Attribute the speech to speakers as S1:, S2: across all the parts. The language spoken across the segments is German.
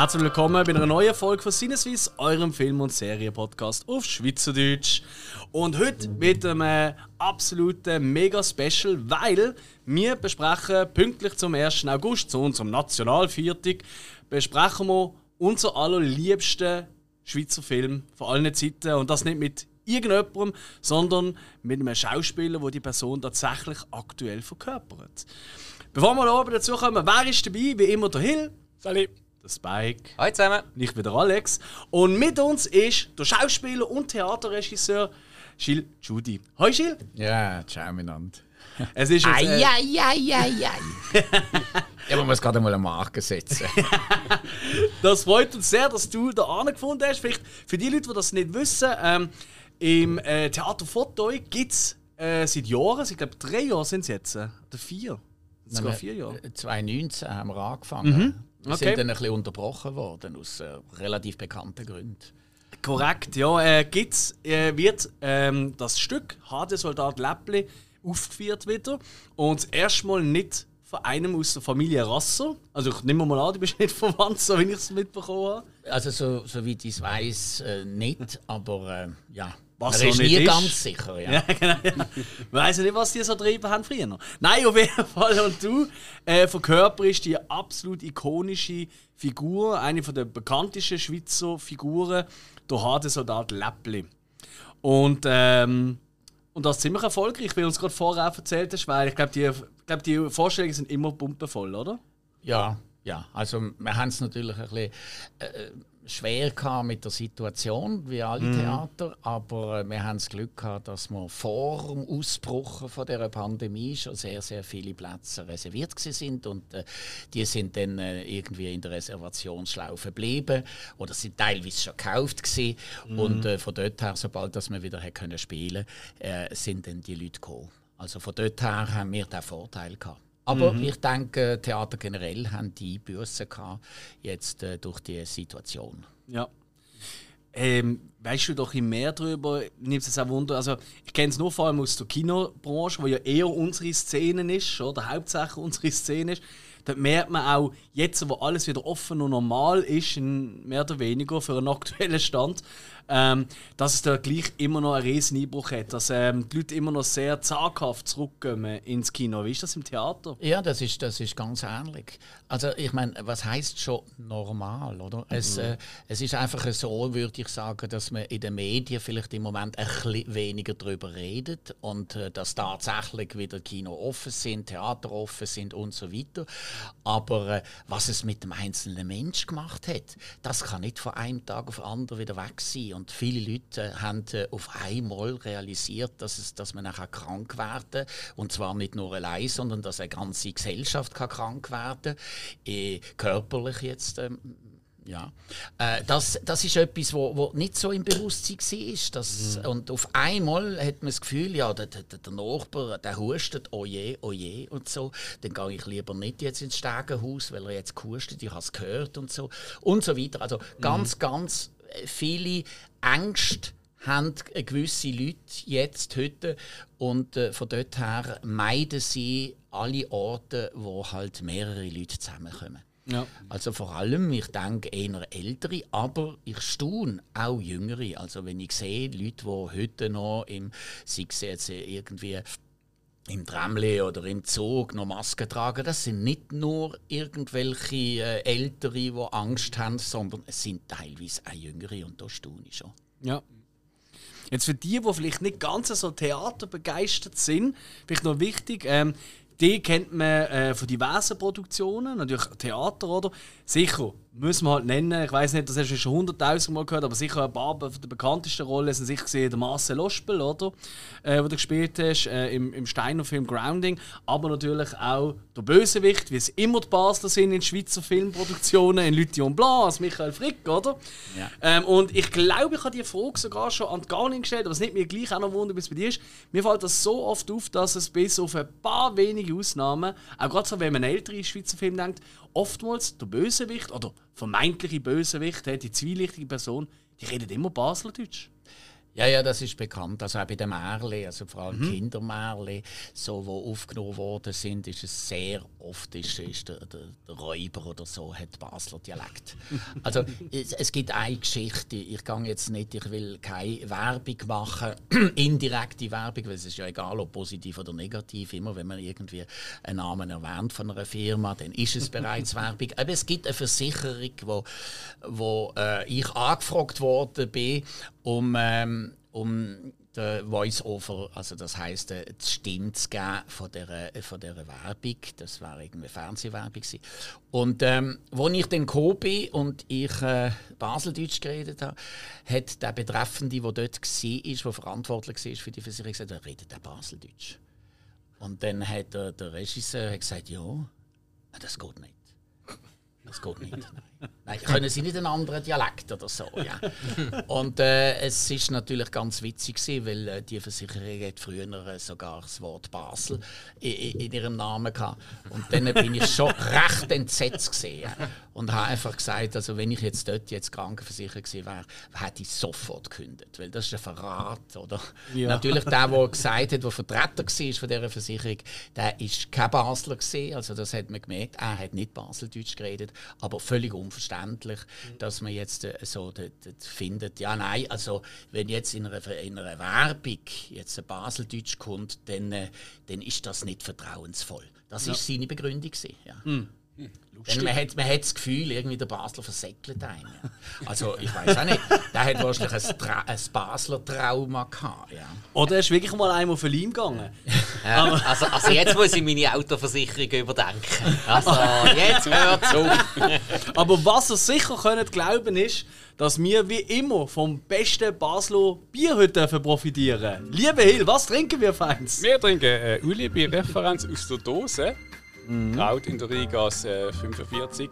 S1: Herzlich willkommen bei einer neuen Folge von Sinneswiss, eurem Film- und Serienpodcast auf Schweizerdeutsch. Und heute mit einem absoluten Mega-Special, weil wir besprechen pünktlich zum 1. August, zu unserem Nationalviertag, besprechen wir unser allerliebsten Schweizer Film von allen Zeiten. Und das nicht mit irgendjemandem, sondern mit einem Schauspieler, der die Person tatsächlich aktuell verkörpert. Bevor wir oben dazu kommen, wer ist dabei? Wie immer der Hill.
S2: Salut.
S1: Spike.
S3: Hallo zusammen.
S1: Ich bin der Alex. Und mit uns ist der Schauspieler und Theaterregisseur Gilles Judy. Hi Gilles.
S2: Ja, ciao miteinander.
S1: Es ist jetzt, äh,
S2: ja, man muss gerade mal eine Marke setzen.
S1: Das freut uns sehr, dass du da angefunden hast. Vielleicht für die Leute, die das nicht wissen, ähm, im äh, Theater Fotoy gibt es äh, seit Jahren, ich glaube drei Jahre sind es jetzt, äh, oder vier, sogar vier Jahre.
S2: 2019 haben wir angefangen. Wir
S1: Okay.
S2: sind dann ein bisschen unterbrochen worden, aus äh, relativ bekannten Gründen.
S1: Korrekt, ja. Äh, gibt's, äh, wird ähm, das Stück HD Soldat Läppli aufgeführt wieder. Und das erste Mal nicht von einem aus der Familie Rasser. Also ich nehme mal an, du bist nicht verwandt, so wie ich es mitbekommen habe.
S2: Also, so, soweit ich es weiss, äh, nicht, aber äh, ja.
S1: Was
S2: man ist
S1: nicht
S2: nie
S1: ist.
S2: ganz sicher. Ja.
S1: Ja, genau. Ja. Ja nicht, was die so getrieben haben früher. Nein, auf jeden Fall. Und du äh, verkörperst die absolut ikonische Figur, eine von der bekanntesten Schweizer Figuren, der HD Soldat Läppli. Und, ähm, und das ziemlich erfolgreich, wie du uns gerade vorher auch erzählt hast, weil ich glaube, die, ich glaub, die Vorstellungen sind immer pumpenvoll, oder?
S2: Ja, ja. Also wir haben es natürlich ein bisschen äh, schwer gehabt mit der Situation, wie alle Theater, aber äh, wir haben das Glück gehabt, dass wir vor dem Ausbruch von der Pandemie schon sehr, sehr viele Plätze reserviert sind und äh, die sind dann äh, irgendwie in der Reservationsschlaufe geblieben oder sind teilweise schon gekauft gewesen. und äh, von dort her, sobald dass wir wieder können spielen, äh, sind dann die Leute gekommen. Also von dort her haben wir den Vorteil gehabt. Aber ich denke, Theater generell haben die Einbußen gehabt, jetzt äh, durch die Situation.
S1: Ja. Ähm, weißt du doch mehr darüber? Nimmt es auch Wunder. Also, ich kenne es nur vor allem aus der Kinobranche, wo ja eher unsere Szene ist, oder hauptsächlich unsere Szene ist. Da merkt man auch, jetzt, wo alles wieder offen und normal ist, mehr oder weniger für einen aktuellen Stand, ähm, dass es da gleich immer noch einen riesen Einbruch hat. Dass ähm, die Leute immer noch sehr zaghaft zurückkommen ins Kino. Wie ist das im Theater?
S2: Ja, das ist, das ist ganz ähnlich. Also ich meine, was heißt schon normal, oder? Es, äh, es ist einfach so, würde ich sagen, dass man in den Medien vielleicht im Moment ein bisschen weniger darüber redet und äh, dass tatsächlich wieder Kino offen sind, Theater offen sind und so weiter. Aber äh, was es mit dem einzelnen Mensch gemacht hat, das kann nicht von einem Tag auf den anderen wieder weg sein. Und viele Leute äh, haben äh, auf einmal realisiert, dass, es, dass man nachher krank werden und zwar nicht nur allein, sondern dass eine ganze Gesellschaft kann krank werden äh, körperlich jetzt. Ähm, ja. Äh, das, das ist etwas, wo, wo nicht so im Bewusstsein war. Das, Und auf einmal hat man das Gefühl, ja, der, der, der Nachbar der hustet, oh je, oh je und so. Dann gehe ich lieber nicht jetzt ins Stegenhaus, weil er jetzt gehustet, ich habe es gehört und so. Und so weiter. Also ganz, ganz viele Ängste haben gewisse Leute jetzt heute und äh, von dort her meiden sie alle Orte, wo halt mehrere Leute zusammenkommen.
S1: Ja.
S2: Also vor allem, ich denke eher ältere, aber ich staune auch jüngere. Also wenn ich sehe, Leute, die heute noch im, sei es jetzt irgendwie im Tramli oder im Zug noch Masken tragen, das sind nicht nur irgendwelche äh, Ältere, die Angst haben, sondern es sind teilweise auch Jüngere und da staune ich schon.
S1: Ja. Jetzt für die, die vielleicht nicht ganz so theaterbegeistert sind, vielleicht noch wichtig, ähm, die kennt man äh, von diversen Produktionen, natürlich Theater, oder? Sicher, müssen wir halt nennen, ich weiß nicht, das hast du schon hunderttausend Mal gehört, aber sicher ein paar von der bekanntesten Rollen sind sicher gesehen der Marcel Ospel, oder? Äh, wo du gespielt hast äh, im, im Steiner Film Grounding, aber natürlich auch der Bösewicht, wie es immer die Basler sind in Schweizer Filmproduktionen, in Lüthi Blanc, als Michael Frick, oder?
S2: Ja.
S1: Ähm, und ich glaube, ich habe die Frage sogar schon an die Garnin gestellt, aber es nicht mir gleich auch noch wundern, wie es bei dir ist. Mir fällt das so oft auf, dass es bis auf ein paar wenige Ausnahmen, auch gerade so, wenn man an ältere Schweizer Film denkt, oftmals der Bösewicht oder vermeintliche Bösewicht, die zweilichtige Person, die redet immer Baslerdeutsch.
S2: Ja, ja, das ist bekannt. Also auch bei den Märchen, also vor allem mhm. Kindermärchen, so, die aufgenommen worden sind, ist es sehr oft ist, ist der, der, der Räuber oder so hat Basler Dialekt. Also es, es, gibt eine Geschichte, ich gehe jetzt nicht, ich will keine Werbung machen, indirekte Werbung, weil es ist ja egal, ob positiv oder negativ, immer wenn man irgendwie einen Namen erwähnt von einer Firma, dann ist es bereits Werbung. Aber es gibt eine Versicherung, wo, wo äh, ich angefragt worden bin, um, ähm, um den Voice-Over, also das heisst, äh, die Stimme zu geben von dieser, von dieser Werbung. Das war irgendwie Fernsehwerbung. Gewesen. Und ähm, als ich dann gekommen bin und ich äh, Baseldeutsch geredet habe, hat der Betreffende, der dort war, der verantwortlich war für die Versicherung, gesagt, er redet der Baseldeutsch. Und dann hat der, der Regisseur gesagt, ja, das geht nicht. Das geht nicht. Nein, können sie nicht einen anderen Dialekt oder so. Ja. Und äh, es ist natürlich ganz witzig gewesen, weil äh, die Versicherung hat früher äh, sogar das Wort Basel in, in, ihrem Namen gehabt. Und dann bin ich schon recht entsetzt gesehen und habe einfach gesagt, also wenn ich jetzt dort jetzt krankenversichert gewesen wäre, hätte ich sofort gekündigt, weil das ist ein Verrat, oder? Ja. Natürlich der, der gesagt hat, der Vertreter war von dieser Versicherung, der ist kein Basler gewesen, also das hat man gemerkt. Er hat nicht Baseldeutsch geredet, aber völlig unverständlich, dass man jetzt äh, so findet, ja nein, also wenn jetzt in einer, in einer Werbung jetzt ein Baseldeutsch kommt, dann, äh, dann ist das nicht vertrauensvoll. Das ja. ist seine Begründung. Ja. Mhm. Denn man hat, man hat das Gefühl, irgendwie der Basler versäckelt einen. Also ich weiß auch nicht, der hat wahrscheinlich ein, Tra ein Basler Trauma gehabt. Ja.
S1: Oder er ist wirklich mal einmal für ihn gegangen.
S3: Ja, also, also jetzt muss ich meine Autoversicherung überdenken. Also jetzt hört es auf.
S1: Aber was ihr sicher könnt glauben ist, dass wir wie immer vom besten Basler Bier heute profitieren Liebe Hill, was trinken wir feins?
S4: Wir trinken äh, Uli Referenz aus der Dose. Mhm. Braut in der Rigas äh, 45,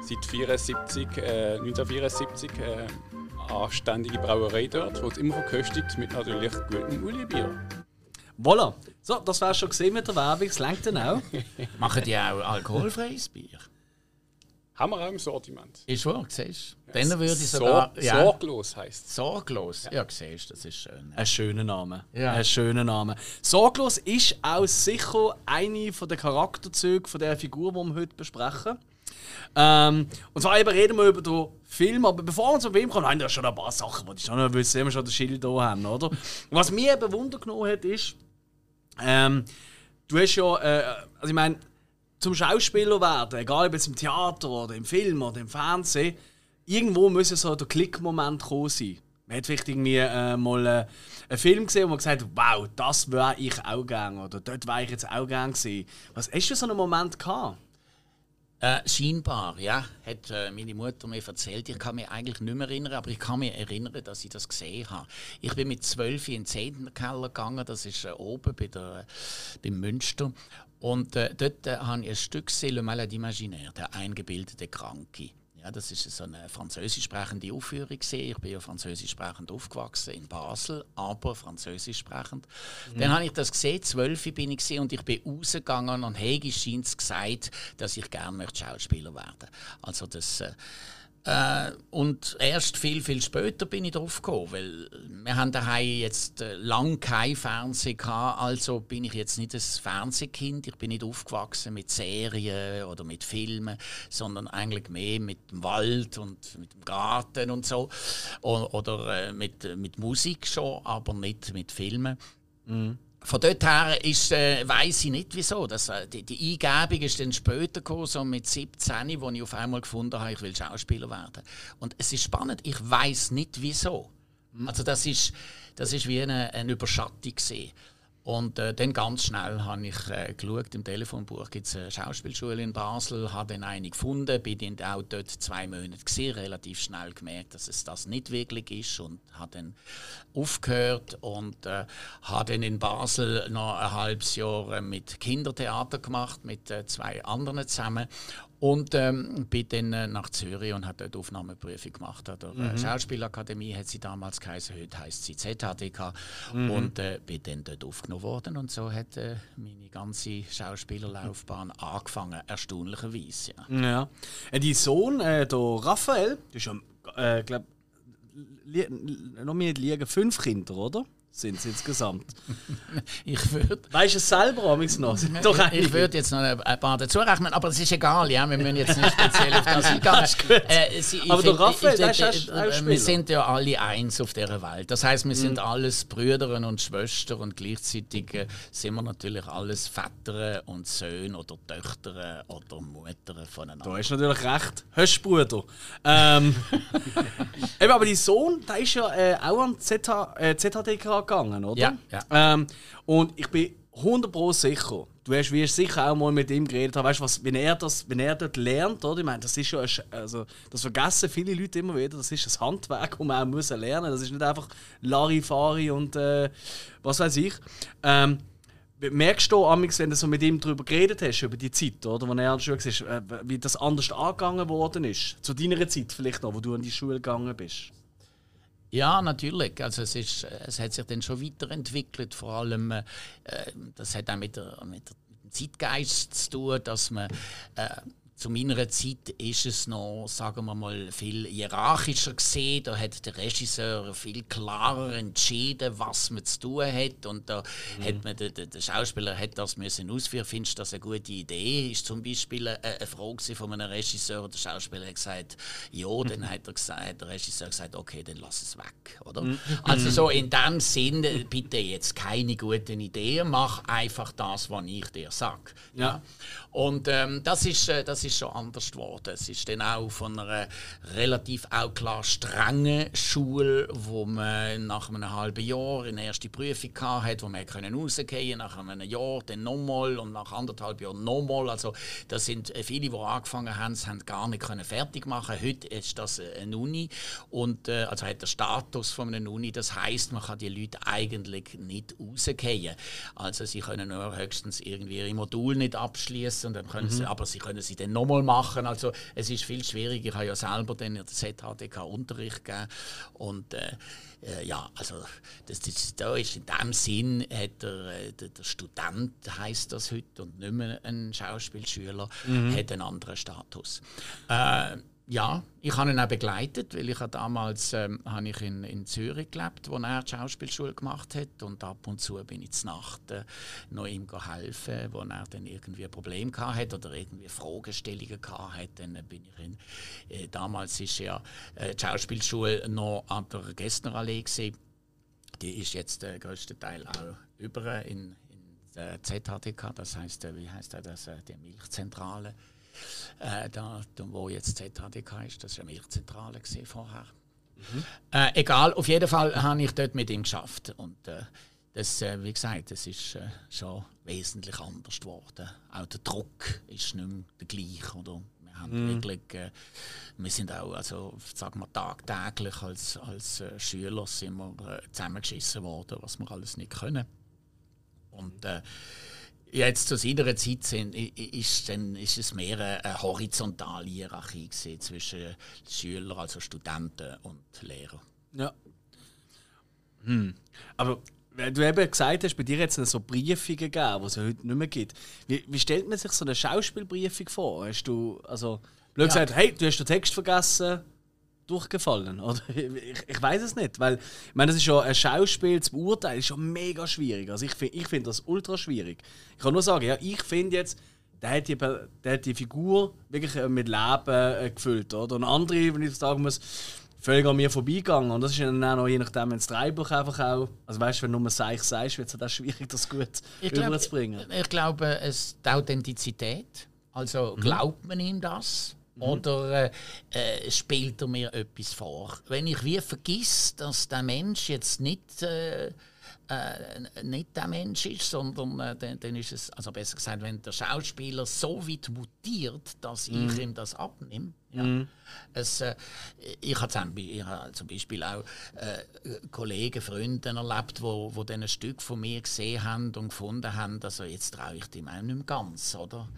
S4: seit 74, äh, 1974 äh, anständige Brauerei dort, wo es immer verköstigt mit natürlich gutem Uli-Bier.
S1: Voilà. So, das war schon gesehen mit der Werbung, es längt dann auch.
S2: Machen die auch alkoholfreies Bier?
S4: Haben wir auch im Sortiment.
S2: Ist wahr, siehst du? Dann würde ich sogar...
S4: Sor ja. Sorglos heisst es.
S2: Sorglos, ja, ja siehst das ist schön.
S1: Ein schöner Name. Ja. Ein schöner Name. Sorglos ist auch sicher eine der Charakterzüge von der Figur, die wir heute besprechen. Ähm, und zwar eben reden wir über den Film, aber bevor wir zu ihm kommen, haben wir schon ein paar Sachen, die ich schon noch wissen, wir schon das Schild hier haben, oder? Was mir eben Wunder genommen hat, ist, ähm, du hast ja, äh, also ich meine, zum Schauspieler werden, egal ob jetzt im Theater oder im Film oder im Fernsehen, irgendwo muss so der Klickmoment kommen sein. Man hat vielleicht irgendwie äh, mal äh, einen Film gesehen, wo man gesagt wow, das wäre ich auch gern oder dort wäre ich jetzt auch gern gewesen. Was hast du so einen Moment gehabt?
S2: Äh, scheinbar, ja, hat äh, meine Mutter mir erzählt. Ich kann mich eigentlich nicht mehr erinnern, aber ich kann mich erinnern, dass ich das gesehen habe. Ich bin mit zwölf in den Zehntnerkeller gegangen, das ist äh, oben bei der, beim Münster. Und äh, dort äh, habe ich ein Stück gesehen, Le Malade Imaginaire, der eingebildete Kranke. Ja, das ist so eine französisch sprechende Aufführung. Ich bin ja französisch sprechend aufgewachsen in Basel, aber französisch sprechend. Mhm. Dann habe ich das gesehen, zwölf bin ich und ich bin rausgegangen und Hegi scheint gesagt, dass ich gerne Schauspieler werden möchte. Also das... Äh, äh, und erst viel, viel später bin ich drauf gekommen, weil wir haben daheim jetzt äh, kein Fernsehen gehabt, also bin ich jetzt nicht ein Fernsehkind. Ich bin nicht aufgewachsen mit Serien oder mit Filmen, sondern eigentlich mehr mit dem Wald und mit dem Garten und so. Oder, oder äh, mit, mit Musik schon, aber nicht mit Filmen. Mhm von dort her ist, äh, weiß ich nicht wieso. Das, äh, die, die, Eingebung ist dann später gekommen, so mit 17, wo ich auf einmal gefunden habe, ich will Schauspieler werden. Und es ist spannend, ich weiß nicht wieso. Mhm. Also das ist, das ist wie eine, eine Überschattung gesehen. Und äh, dann ganz schnell habe ich äh, geschaut, im Telefonbuch gibt es eine Schauspielschule in Basel, habe dann eine gefunden, bin dann auch dort zwei Monate gesehen, relativ schnell gemerkt, dass es das nicht wirklich ist und habe dann aufgehört und äh, habe dann in Basel noch ein halbes Jahr äh, mit Kindertheater gemacht, mit äh, zwei anderen zusammen und ähm, bin dann äh, nach Zürich und habe dort Aufnahmeprüfung gemacht. An der äh, mhm. Schauspielakademie hat sie damals geheißen, heute heisst sie ZHDK. Mhm. Und äh, bin dann dort aufgenommen worden. Und so hat äh, meine ganze Schauspielerlaufbahn angefangen, erstaunlicherweise.
S1: Ja. ja. Äh, dein Sohn, äh, der Raphael, der ist ja, äh, glaub, li noch mehr liegen fünf Kinder, oder? Sind es insgesamt.
S2: Ich würde
S1: Weißt du es selber amigs noch? Doch
S2: ich
S1: einige.
S2: würde jetzt noch ein paar dazu rechnen, aber es ist egal, ja, wir müssen jetzt nicht speziell auf das eingehen. Äh, sie- ich
S1: Aber der Raphael,
S2: ich- ich-
S1: ist auch
S2: äh. Wir sind ja alle eins auf dieser Welt. Das heißt, wir
S1: Mhm.
S2: sind alles Brüder und Schwestern und gleichzeitig äh, sind wir natürlich alles Väter und Söhne oder Töchter oder Mutter voneinander.
S1: Du hast natürlich recht. Hast du, Bruder. Ähm, eben, aber dein Sohn, der ist ja äh, auch an ZH, äh, ZHDK gegangen, oder?
S2: Ja, ja.
S1: Ähm, und ich bin 100% sicher, du hast, wirst sicher auch mal mit ihm geredet haben, weißt was, wenn er, das, wenn er dort lernt, oder? Ich meine, das ist ja, also, das vergessen viele Leute immer wieder, das ist ein Handwerk, das man auch muss lernen Das ist nicht einfach Larifari und äh, was weiß ich. Ähm, Merkst du, Amix, wenn du so mit ihm darüber geredet hast, über die Zeit, oder, wo er an der Schule war, wie das anders angegangen worden ist? Zu deiner Zeit vielleicht noch, wo du an die Schule gegangen bist?
S2: Ja, natürlich. Also es, ist, es hat sich dann schon weiterentwickelt. Vor allem, äh, äh, das hat auch mit, der, mit dem Zeitgeist zu tun, dass man äh, zu meiner Zeit ist es noch, sagen wir mal, viel hierarchischer gesehen. Da hat der Regisseur viel klarer entschieden, was man zu tun hat. Und da hat man, der, der, Schauspieler hat das müssen ausführen. Findest du das eine gute Idee? Ist zum Beispiel eine, eine Frage von einem Regisseur. Der Schauspieler hat gesagt, ja. Dann hat, er gesagt, der Regisseur gesagt, okay, dann lass es weg. Oder? Also so in dem Sinn, äh, bitte jetzt keine guten Ideen, mach einfach das, was ich dir sage.
S1: Ja.
S2: Und ähm, das, ist, äh, das ist schon anders geworden. Es ist dann auch von einer relativ auch klar strengen Schule, wo man nach einem halben Jahr eine erste Prüfung hatte, wo man können rausgehen nach einem Jahr dann nochmal und nach anderthalb Jahren nochmal. Also das sind viele, die angefangen haben, haben gar nicht können fertig machen. Heute ist das eine Uni und äh, also hat der Status von einer Uni. Das heißt, man kann die Leute eigentlich nicht rausgehen. Also sie können nur höchstens irgendwie ihre Module nicht abschließen und dann können sie, aber sie können sie dann nochmal machen. Also es ist viel schwieriger. Ich habe ja selber dann in der ZHDK Unterricht gegeben und äh, äh, ja, also das, das, da ist in dem Sinn hat der, äh, der, der Student heißt das heute und nicht mehr ein Schauspielschüler hat einen anderen Status. Äh, ja, ich habe ihn auch begleitet, weil ich damals ähm, habe ich in, in Zürich gelebt, wo er die Schauspielschule gemacht hat und ab und zu bin ich zur Nacht äh, noch ihm helfen, wo er dann irgendwie ein Problem hatte oder irgendwie Fragestellungen hatte. Dann bin ich in, äh, damals ist ja äh, die Schauspielschule noch an der Gessnerallee gewesen. Die ist jetzt der größte Teil auch über in, in der ZHDK, das heißt, äh, wie heißt das, äh, die Milchzentrale äh, da, wo jetzt ZHDK ist, das war eine Milchzentrale vorher. Äh, egal, auf jeden Fall habe ich dort mit ihm geschafft. Und äh, das, äh, wie gesagt, das ist äh, schon wesentlich anders geworden. Auch der Druck ist nicht mehr der gleiche. Oder? Wir, haben wirklich, äh, wir sind auch, also, sagen wir, tagtäglich als, als Schüler sind wir zusammengeschissen worden, was wir alles nicht können. Und äh, Jetzt zu seiner Zeit sind, ist, dann, ist es mehr eine, eine horizontale Hierarchie zwischen Schülern, also Studenten und Lehrern.
S1: Ja. Hm. Aber weil du eben gesagt hast, bei dir es so Briefungen gegeben, die es ja heute nicht mehr gibt. Wie, wie stellt man sich so eine Schauspielbriefung vor? Hast du, also, blöd
S2: Ja.
S1: gesagt, hey, du hast den Text vergessen, durchgefallen? Oder? Ich, ich weiß es nicht, weil, ich meine, das ist ja ein Schauspiel zu beurteilen, ist schon mega schwierig. Also ich, find- ich finde das ultra schwierig. Ich kann nur sagen, ja, ich finde jetzt, der hat, die, der hat die Figur wirklich äh, mit Leben äh, gefüllt. Oder? Und andere, wenn ich sagen muss, völlig an mir vorbeigegangen. Und das ist dann auch noch, je nachdem, wenn das Drehbuch einfach auch. Also weißt du, wenn du nur Seich sagst, wird es halt auch schwierig, das gut
S2: Ich, glaub,
S1: rüberzubringen.
S2: ich glaube, es die Authentizität. Also glaubt man ihm das? Oder äh, äh, spielt er mir etwas vor? Wenn ich wie vergiss, dass der Mensch jetzt nicht, äh, äh, nicht der Mensch ist, sondern äh, dann, dann ist es, also besser gesagt, wenn der Schauspieler so weit mutiert, dass ich ihm das abnehme. Ja. Es, äh, ich habe zum, Beispiel auch äh, Kollegen, Freunde erlebt, wo, wo dann ein Stück von mir gesehen haben und gefunden haben, also jetzt traue ich dem auch nicht mehr ganz, oder?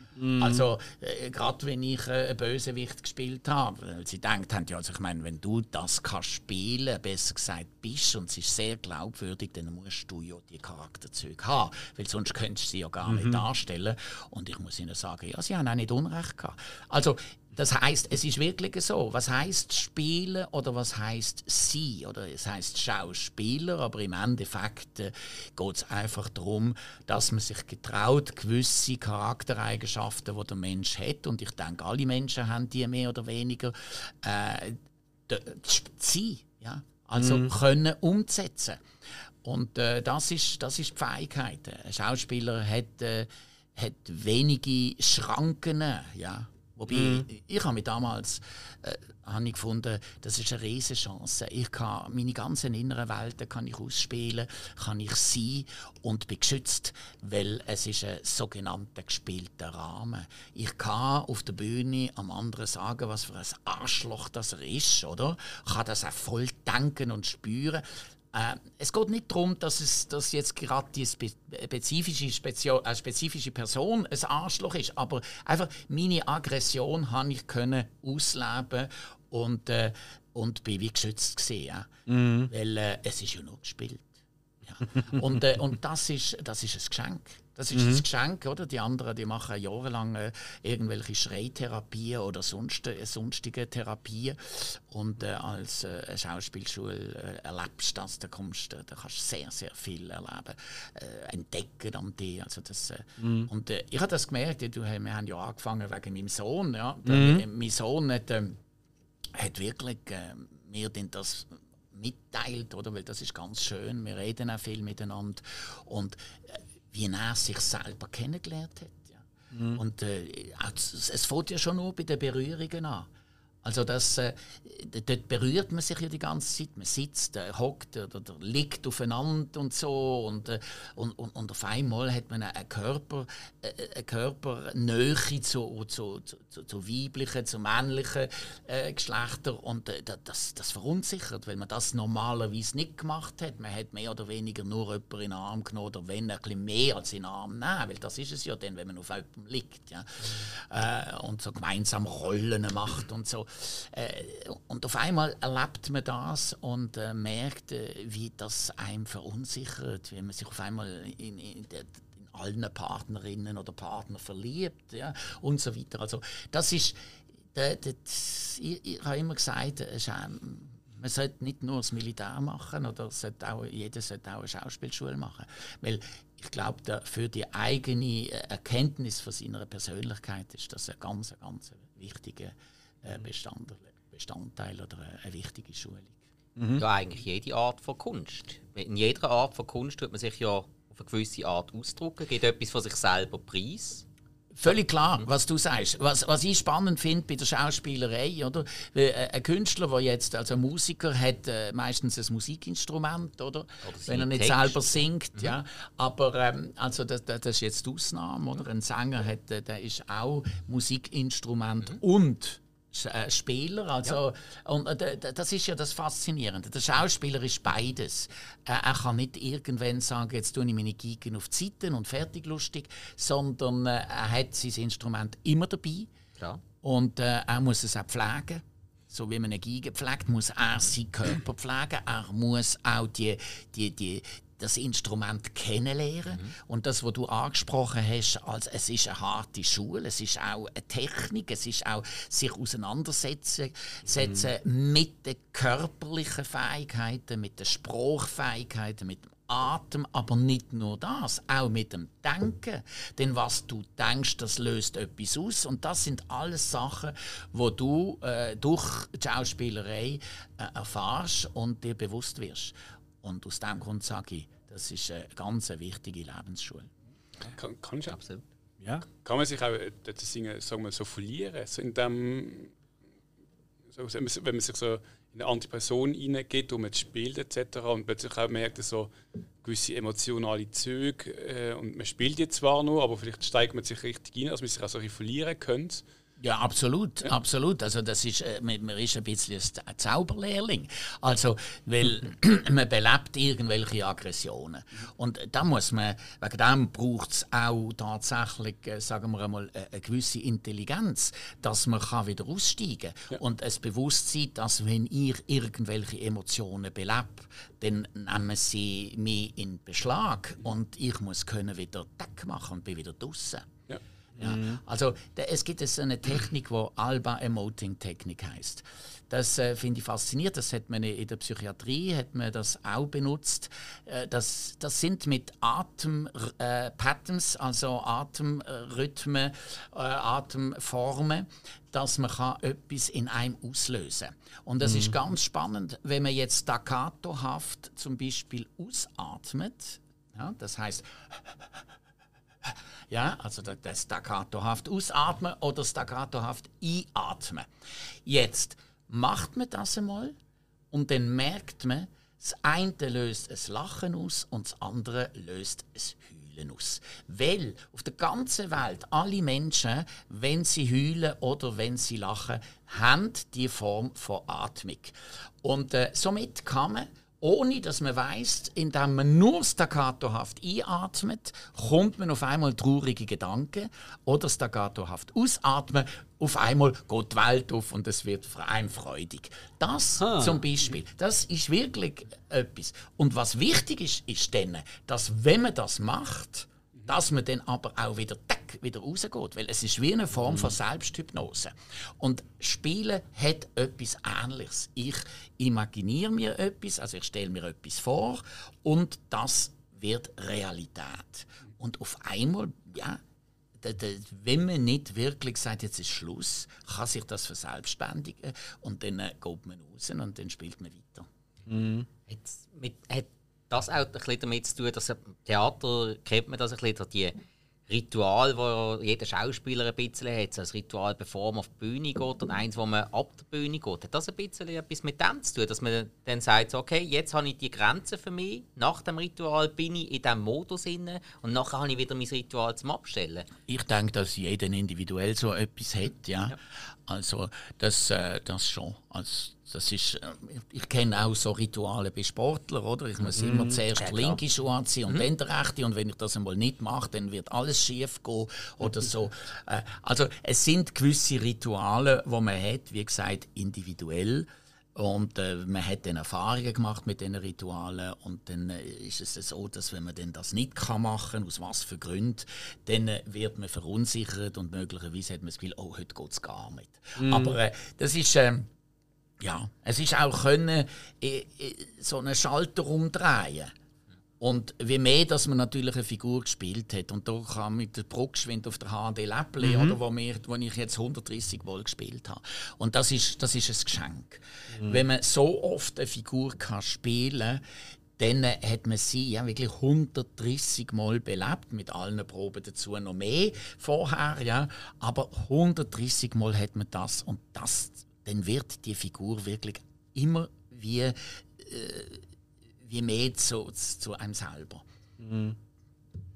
S2: Also äh, gerade wenn ich äh, einen Bösewicht gespielt habe, weil sie denkt haben, ja, also ich meine, wenn du das kannst spielen, besser gesagt bist und es ist sehr glaubwürdig, dann musst du ja die Charakterzüge haben, weil sonst könntest du sie ja gar nicht darstellen. Und ich muss ihnen sagen, ja, sie haben auch nicht Unrecht gehabt. Also Das heißt, es ist wirklich so. Was heißt spielen oder was heißt sie? Oder es heißt Schauspieler, aber im Endeffekt äh, geht es einfach darum, dass man sich getraut, gewisse Charaktereigenschaften, die der Mensch hat, und ich denke, alle Menschen haben die mehr oder weniger, äh, sein. Ja? Also können umzusetzen. Und äh, das, ist, das ist die Fähigkeit. Ein Schauspieler hat, äh, hat wenige Schranken. Ja? Wobei, ich habe mich damals äh, habe ich gefunden, das ist eine riesige Chance. Ich kann meine ganzen inneren Welten kann ich ausspielen, kann ich sein und bin geschützt, weil es ist ein sogenannter gespielter Rahmen. Ich kann auf der Bühne am anderen sagen, was für ein Arschloch das er ist, oder? Ich kann das auch voll denken und spüren. Äh, es geht nicht darum, dass, es, dass jetzt gerade die spe spezifische, Spezio äh, spezifische Person ein Arschloch ist, aber einfach meine Aggression habe ich können ausleben und, äh, und bin wie geschützt gesehen, ja? weil äh, es ist ja nur gespielt. Ja. Und, äh, und das, ist, das ist ein Geschenk. Das ist ein Geschenk, oder? Die anderen, die machen jahrelang äh, irgendwelche Schreitherapien oder sonst, äh, sonstige Therapien. Und äh, als äh, Schauspielschule äh, erlebst du das, da, kommst, da kannst du sehr, sehr viel erleben, entdecken an dir. Also das, äh, Und ich habe das gemerkt, du, wir haben ja angefangen wegen meinem Sohn. Ja? Der, Mein Sohn hat, ähm, hat wirklich mir denn das mitteilt, oder? Weil das ist ganz schön. Wir reden auch viel miteinander. Und wie er sich selber kennengelernt hat. Ja. Und äh, es, es fängt ja schon nur bei den Berührungen an. Also das, äh, dort berührt man sich ja die ganze Zeit. Man sitzt, äh, hockt oder, oder liegt aufeinander und so. Und, äh, und, und, und auf einmal hat man eine Körper, äh, eine Körpernähe zu, zu, zu, zu, weiblichen, zu männlichen äh, Geschlechtern. Und äh, da- das, das verunsichert, weil man das normalerweise nicht gemacht hat. Man hat mehr oder weniger nur jemanden in den Arm genommen oder wenn ein bisschen mehr als in den Arm nehmen, weil das ist es ja dann, wenn man auf jemandem liegt. Ja? Äh, und so gemeinsam Rollen macht und so. Äh, und auf einmal erlebt man das und äh, merkt, äh, wie das einem verunsichert, wie man sich auf einmal in, in, der- allen Partnerinnen oder Partner verliebt ja? und so weiter. Also das ist, da- das, ich, ich habe immer gesagt, man sollte nicht nur das Militär machen, oder sollte auch, jeder sollte auch eine Schauspielschule machen. Weil ich glaube, für die eigene Erkenntnis von seiner Persönlichkeit ist das ein ganz, ganz wichtiger Bestandteil, Bestandteil oder eine, eine wichtige Schulung.
S3: Ja, eigentlich jede Art von Kunst. In jeder Art von Kunst tut man sich ja auf eine gewisse Art ausdrücken, gibt etwas von sich selber preis.
S2: Völlig klar, was du sagst. Was, was ich spannend finde bei der Schauspielerei, oder? Weil, äh, Ein Künstler, der jetzt, also ein Musiker, hat äh, meistens ein Musikinstrument, oder? Wenn er nicht
S3: Text.
S2: selber singt, ja. Aber ähm, also das, das ist jetzt die Ausnahme, oder? Ein Sänger hat, äh, der ist auch Musikinstrument und Sch- äh, Spieler, also und äh, das ist ja das Faszinierende. Der Schauspieler ist beides. Äh, er kann nicht irgendwann sagen, jetzt tue ich meine Gigen auf die Seite und fertig lustig, sondern äh, er hat sein Instrument immer dabei
S3: Klar.
S2: und äh, er muss es auch pflegen. So wie man eine Geige pflegt, muss er seinen Körper pflegen. Er muss auch die, die, die, das Instrument kennenlernen. Und das, was du angesprochen hast, als es ist eine harte Schule, es ist auch eine Technik, es ist auch sich auseinandersetzen setzen mit den körperlichen Fähigkeiten, mit den Sprachfähigkeiten, mit dem Atem, aber nicht nur das, auch mit dem Denken. Denn was du denkst, das löst etwas aus. Und das sind alles Sachen, wo du äh, durch die Schauspielerei äh, erfährst und dir bewusst wirst. Und aus diesem Grund sage ich, das ist eine ganz wichtige Lebensschule.
S4: Kann, kannst du,
S3: Absolut.
S1: Ja.
S4: kann man sich auch äh, dort singen, sagen wir, so verlieren? So in dem, so, wenn man- sich so in eine andere Person hineingeht, und man spielt etc. und plötzlich auch merkt, so gewisse emotionale Züge äh, und man spielt jetzt zwar nur, aber vielleicht steigt man sich richtig rein, dass man sich auch so ein bisschen verlieren könnte.
S2: Ja, absolut, absolut. Also das ist, äh, man ist ein bisschen ein Zauberlehrling. Also, weil man belebt irgendwelche Aggressionen. Und da muss man, wegen dem braucht es auch tatsächlich, äh, sagen wir einmal, äh, eine gewisse Intelligenz, dass man kann wieder aussteigen kann. Und ein Bewusstsein, dass wenn ich irgendwelche Emotionen belebe, dann nehmen sie mich in Beschlag und ich muss können wieder Deck machen und bin wieder draußen.
S4: Ja.
S2: Ja. Also da, es gibt so eine Technik, die Alba Emoting Technik heißt. Das äh, finde ich faszinierend. Das hat man in der Psychiatrie hat man das auch benutzt. Äh, das, das sind mit Atempatterns, äh, also Atemrhythmen, äh, Atemformen, dass man kann etwas in einem auslösen kann. Und das mhm. ist ganz spannend, wenn man jetzt staccatohaft zum Beispiel ausatmet. Ja, das heißt ja, also das staccatohaft ausatmen oder staccatohaft einatmen. Jetzt macht man das einmal und dann merkt man, das eine löst ein Lachen aus und das andere löst ein Heulen aus. Weil auf der ganzen Welt alle Menschen, wenn sie heulen oder wenn sie lachen, haben die Form von Atmung. Und äh, somit kann man ohne dass man weiß, indem man nur staccatohaft einatmet, kommt man auf einmal traurige Gedanken oder staccatohaft ausatmen, auf einmal geht die Welt auf und es wird einem freudig. Das ah. zum Beispiel, das ist wirklich etwas. Und was wichtig ist, ist dann, dass wenn man das macht, dass man dann aber auch wieder tack, wieder rausgeht, weil es ist wie eine Form von Selbsthypnose. Und Spielen hat etwas Ähnliches. Ich imaginiere mir etwas, also ich stelle mir etwas vor und das wird Realität. Und auf einmal, ja, wenn man nicht wirklich sagt, jetzt ist Schluss, kann sich das verselbstständigen und dann äh, geht man raus und dann spielt man weiter.
S3: Mhm. Jetzt, mit, hat das auch ein bisschen damit zu tun, dass im Theater kennt man das ein bisschen, die Ritual, wo jeder Schauspieler ein bisschen hat, so ein Ritual, bevor man auf die Bühne geht und eins, wo man ab der Bühne geht. Hat das ein bisschen etwas mit dem zu tun, dass man dann sagt, okay, jetzt habe ich die Grenze für mich, nach dem Ritual bin ich in diesem Modus inne und nachher habe ich wieder mein Ritual zum Abstellen?
S2: Ich denke, dass jeder individuell so etwas hat, ja. ja. Also das, äh, das schon. Also, das ist, äh, ich kenne auch so Rituale bei Sportlern, oder? Ich muss mhm. immer zuerst ja, linke Schuhe anziehen und mhm. dann der rechte. Und wenn ich das einmal nicht mache, dann wird alles schief gehen oder so. Äh, also es sind gewisse Rituale, die man hat, wie gesagt, individuell. Und äh, man hat dann Erfahrungen gemacht mit diesen Ritualen und dann äh, ist es so, dass wenn man denn das nicht kann machen aus was für Gründen, dann äh, wird man verunsichert und möglicherweise hat man das Gefühl, oh, heute geht es gar nicht. Mm. Aber das ist, ähm, ja, es ist auch können, so einen Schalter umdrehen. Und wie mehr, dass man natürlich eine Figur gespielt hat. Und da kam mit der Bruckschwind auf der HD Läppli, mhm. oder wo, wir, wo ich jetzt 130 Mal gespielt habe. Und das ist, das ist ein Geschenk. Mhm. Wenn man so oft eine Figur kann spielen kann, dann hat man sie ja wirklich 130 Mal belebt, mit allen Proben dazu noch mehr vorher, ja. Aber 130 Mal hat man das und das, dann wird die Figur wirklich immer wie äh, wie mehr zu, zu einem selber. Mhm.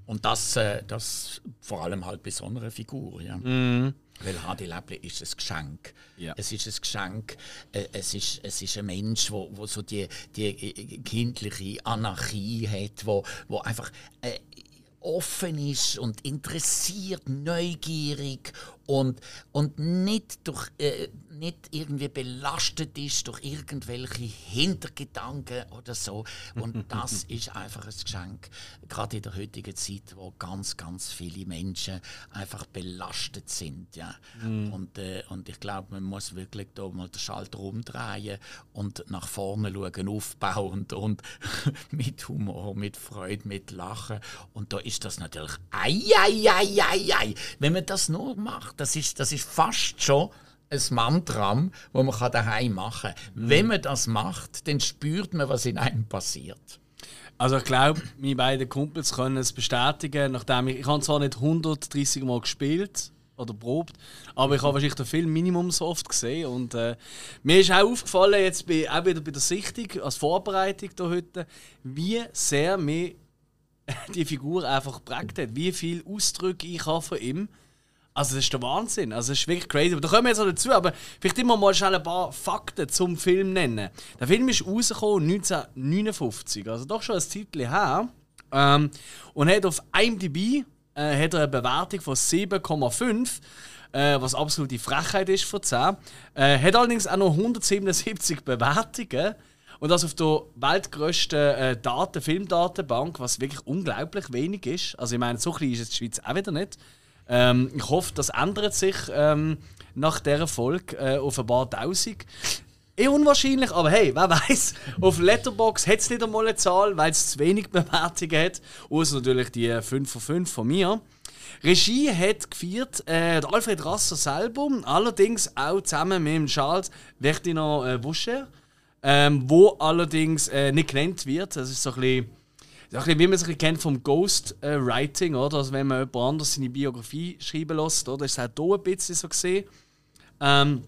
S2: Und das, äh, das vor allem halt bei so einer Figur. Ja. Mhm. Weil Hadi Läppli ist ein Geschenk. Ja. Es ist ein Geschenk. Äh, es, ist, es ist ein Mensch, der wo, wo so die, die äh, kindliche Anarchie hat, wo, wo einfach äh, offen ist und interessiert, neugierig und, und nicht durch äh, nicht irgendwie belastet ist durch irgendwelche Hintergedanken oder so. Und das ist einfach ein Geschenk, gerade in der heutigen Zeit, wo ganz, ganz viele Menschen einfach belastet sind. Ja. Mm. Und, äh, und ich glaube, man muss wirklich da mal den Schalter umdrehen und nach vorne schauen, aufbauend und mit Humor, mit Freude, mit Lachen. Und da ist das natürlich, ei, ei, ei, ei, ei. wenn man das nur macht, das ist, das ist fast schon ein Mantra, das man daheim machen kann. Mhm. Wenn man das macht, dann spürt man, was in einem passiert.
S1: Also ich glaube, meine beiden Kumpels können es bestätigen, nachdem ich, ich habe zwar nicht 130 Mal gespielt oder probt, aber ich habe wahrscheinlich den Film Minimum so oft gesehen und äh, mir ist auch aufgefallen, jetzt bei, auch wieder bei der Sichtung, als Vorbereitung hier heute, wie sehr mir die Figur einfach prägt hat, wie viel Ausdrücke ich habe von ihm also das ist der Wahnsinn. Also das ist wirklich crazy. Aber da kommen wir jetzt auch dazu. Aber vielleicht immer mal schnell ein paar Fakten zum Film nennen. Der Film ist rausgekommen 1959, also doch schon ein Titel her. Ähm, und hat auf IMDb äh, hat er eine Bewertung von 7,5 äh, was absolute Frechheit ist von 10. Äh, hat allerdings auch noch 177 Bewertungen. Und das auf der weltgrößten äh, Daten, Filmdatenbank, was wirklich unglaublich wenig ist. Also ich meine, so klein ist jetzt die Schweiz auch wieder nicht. Ähm, ich hoffe, das ändert sich ähm, nach dieser Folge äh, auf ein paar Tausend. Eh unwahrscheinlich, aber hey, wer weiß? Auf Letterbox hat es nicht einmal eine Zahl, weil es zu wenig Bewertungen hat. Außer natürlich die 5 von 5 von mir. Regie hat geführt äh, Alfred Rasser selber, allerdings auch zusammen mit Charles Vertiner äh, Boucher, ähm, wo allerdings äh, nicht genannt wird. Das ist so ein bisschen, so bisschen wie man es kennt vom Ghostwriting, oder? Also wenn man jemand anders seine Biografie schreiben lässt, oder? ist es auch hier ein bisschen so gesehen. Ähm,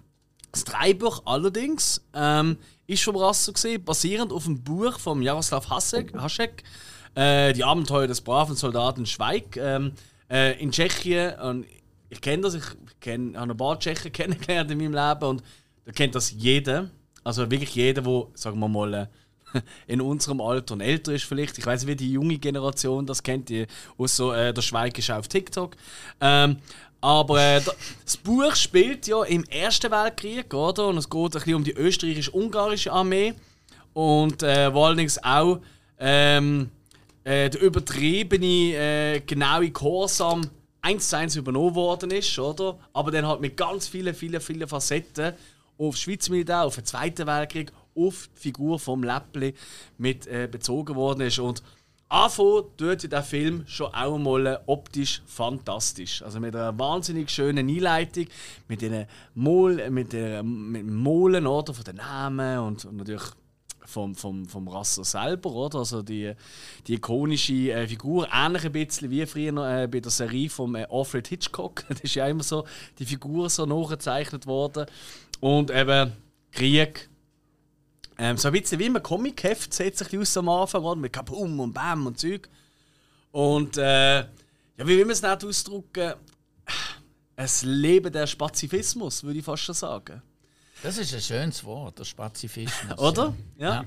S1: das Dreibuch allerdings ähm, ist vom Rasser gesehen, basierend auf dem Buch von Jaroslav Hasek, Hašek, äh, Die Abenteuer des braven Soldaten Schweig ähm, äh, in Tschechien. Und ich kenne das, ich kenn, habe ein paar Tschechen kennengelernt in meinem Leben und da kennt das jeder. Also wirklich jeder, der, sagen wir mal, äh, in unserem Alter und älter ist vielleicht. Ich weiß nicht, wie die junge Generation das kennt, die außer äh, der Schweig ist auf TikTok. Ähm, aber äh, das Buch spielt ja im Ersten Weltkrieg, oder? Und es geht ein bisschen um die österreichisch-ungarische Armee. Und äh, wo allerdings auch ähm, äh, der übertriebene, äh, genaue Gehorsam eins zu eins übernommen worden ist, oder? Aber dann halt mit ganz vielen, vielen, vielen Facetten auf das Schweizer Militär, auf den Zweiten Weltkrieg, auf die Figur vom Läppli mit äh, bezogen worden ist. Und Anfangen tut der Film schon auch mal optisch fantastisch. Also mit einer wahnsinnig schönen Einleitung, mit den Mol, oder, von den Namen und, und natürlich vom, vom, vom Rasser selber, oder? Also die, die ikonische äh, Figur, ähnlich ein bisschen wie früher äh, bei der Serie von äh, Alfred Hitchcock. das ist ja immer so, die Figur so nachgezeichnet worden. Und eben Krieg, ähm, so ein bisschen wie ein Comic-Heft sieht sich aus am Anfang, oder? mit Kabum und Bam und Zeug. Und äh, ja, wie will man es nicht ausdrücken? Es Leben der Spazifismus, würde ich fast schon sagen.
S2: Das ist ein schönes Wort, der Spazifismus.
S1: Oder? Ja.
S2: ja.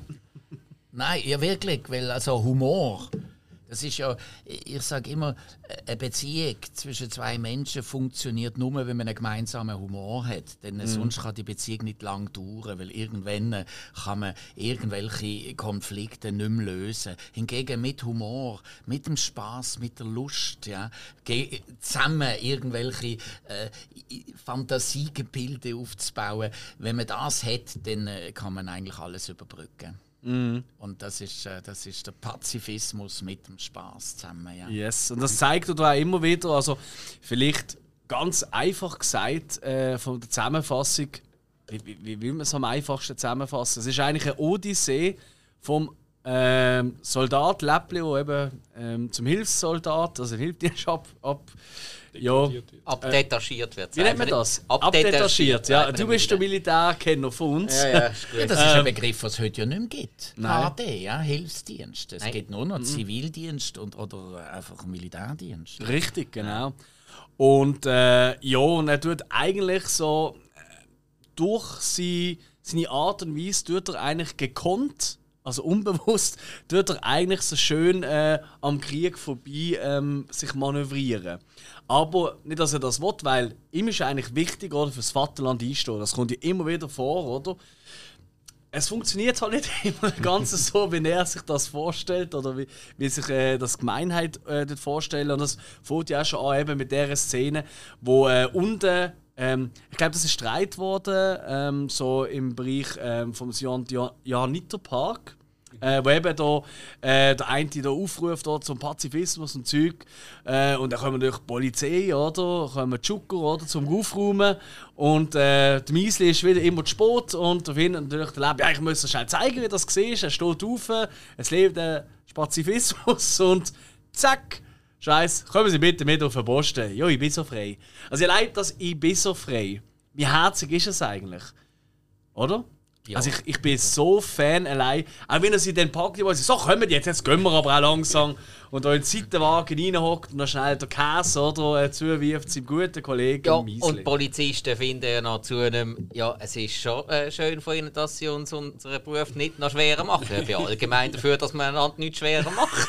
S2: Nein, ja wirklich, weil also Humor, das ist ja, ich sage immer, eine Beziehung zwischen zwei Menschen funktioniert nur, wenn man einen gemeinsamen Humor hat. Denn mhm. sonst kann die Beziehung nicht lang dauern, weil irgendwann kann man irgendwelche Konflikte nicht mehr lösen. Hingegen mit Humor, mit dem Spaß, mit der Lust, ja, zusammen irgendwelche äh, Fantasiegebilde aufzubauen. Wenn man das hat, dann äh, kann man eigentlich alles überbrücken. Mm. Und das ist, äh, das ist der Pazifismus mit dem Spaß zusammen. Ja.
S1: Yes, und das zeigt auch immer wieder, also vielleicht ganz einfach gesagt äh, von der Zusammenfassung, wie, wie, wie will man es am einfachsten zusammenfassen? Es ist eigentlich eine Odyssee vom ähm, Soldat der eben ähm, zum Hilfssoldat, also Hilfsdienst ab, ab ja,
S3: abdetachiert wird.
S1: Wie nennt man das? Abdetachiert, ja. Du bist der Militärkenner von uns.
S2: Ja, ja, ja, das ist ein ähm, Begriff, was es heute ja nicht mehr gibt. Nein. KD, ja, Hilfsdienst. Es gibt nur noch mhm. Zivildienst und, oder einfach Militärdienst.
S1: Richtig, genau. Und äh, ja, und er tut eigentlich so äh, durch sie, seine Art und Weise tut er eigentlich gekonnt also unbewusst, tut er eigentlich so schön äh, am Krieg vorbei ähm, sich manövrieren. Aber nicht, dass er das will, weil ihm ist eigentlich wichtig, oder, fürs Vaterland einstehen. Das kommt ja immer wieder vor, oder? Es funktioniert halt nicht immer ganz so, wie er sich das vorstellt oder wie, wie sich äh, das Gemeinheit äh, dort vorstellt. Und das fängt ja auch schon an eben mit der Szene, wo äh, unten ähm, ich glaube, das ist Streit worden, ähm, so im Bereich ähm, vom Johanniter Park. Äh, wo eben da, äh, der eine da aufruft da, zum Pazifismus und Zeug. Äh, und dann kommen natürlich die Polizei, oder? kommen die Schucker, oder? Zum Aufräumen. Und äh, der Miesli ist wieder immer zu spät. Und da findet natürlich der Leben, ja, ich muss dir schnell zeigen, wie das siehst. Er steht auf, es lebt der Pazifismus und zack! Scheiß, kommen Sie bitte mit auf den Posten. Ja, ich bin so frei. Also, ihr leid das, ich bin so frei. Wie herzig ist es eigentlich? Oder? Ja. Also ich, ich bin so Fan allein. Auch wenn er sich dann packt, weil sie so kommen jetzt, jetzt gehen wir aber auch langsam. Und da in den Seitenwagen reinhockt und dann schnell der Käse oder, äh, zuwirft seinem guten Kollegen
S3: ja, Und Polizisten finden ja noch zu einem, ja, es ist schon äh, schön von ihnen, dass sie uns unseren Beruf nicht noch schwerer machen. Ich bin allgemein dafür, dass man einander nicht schwerer macht.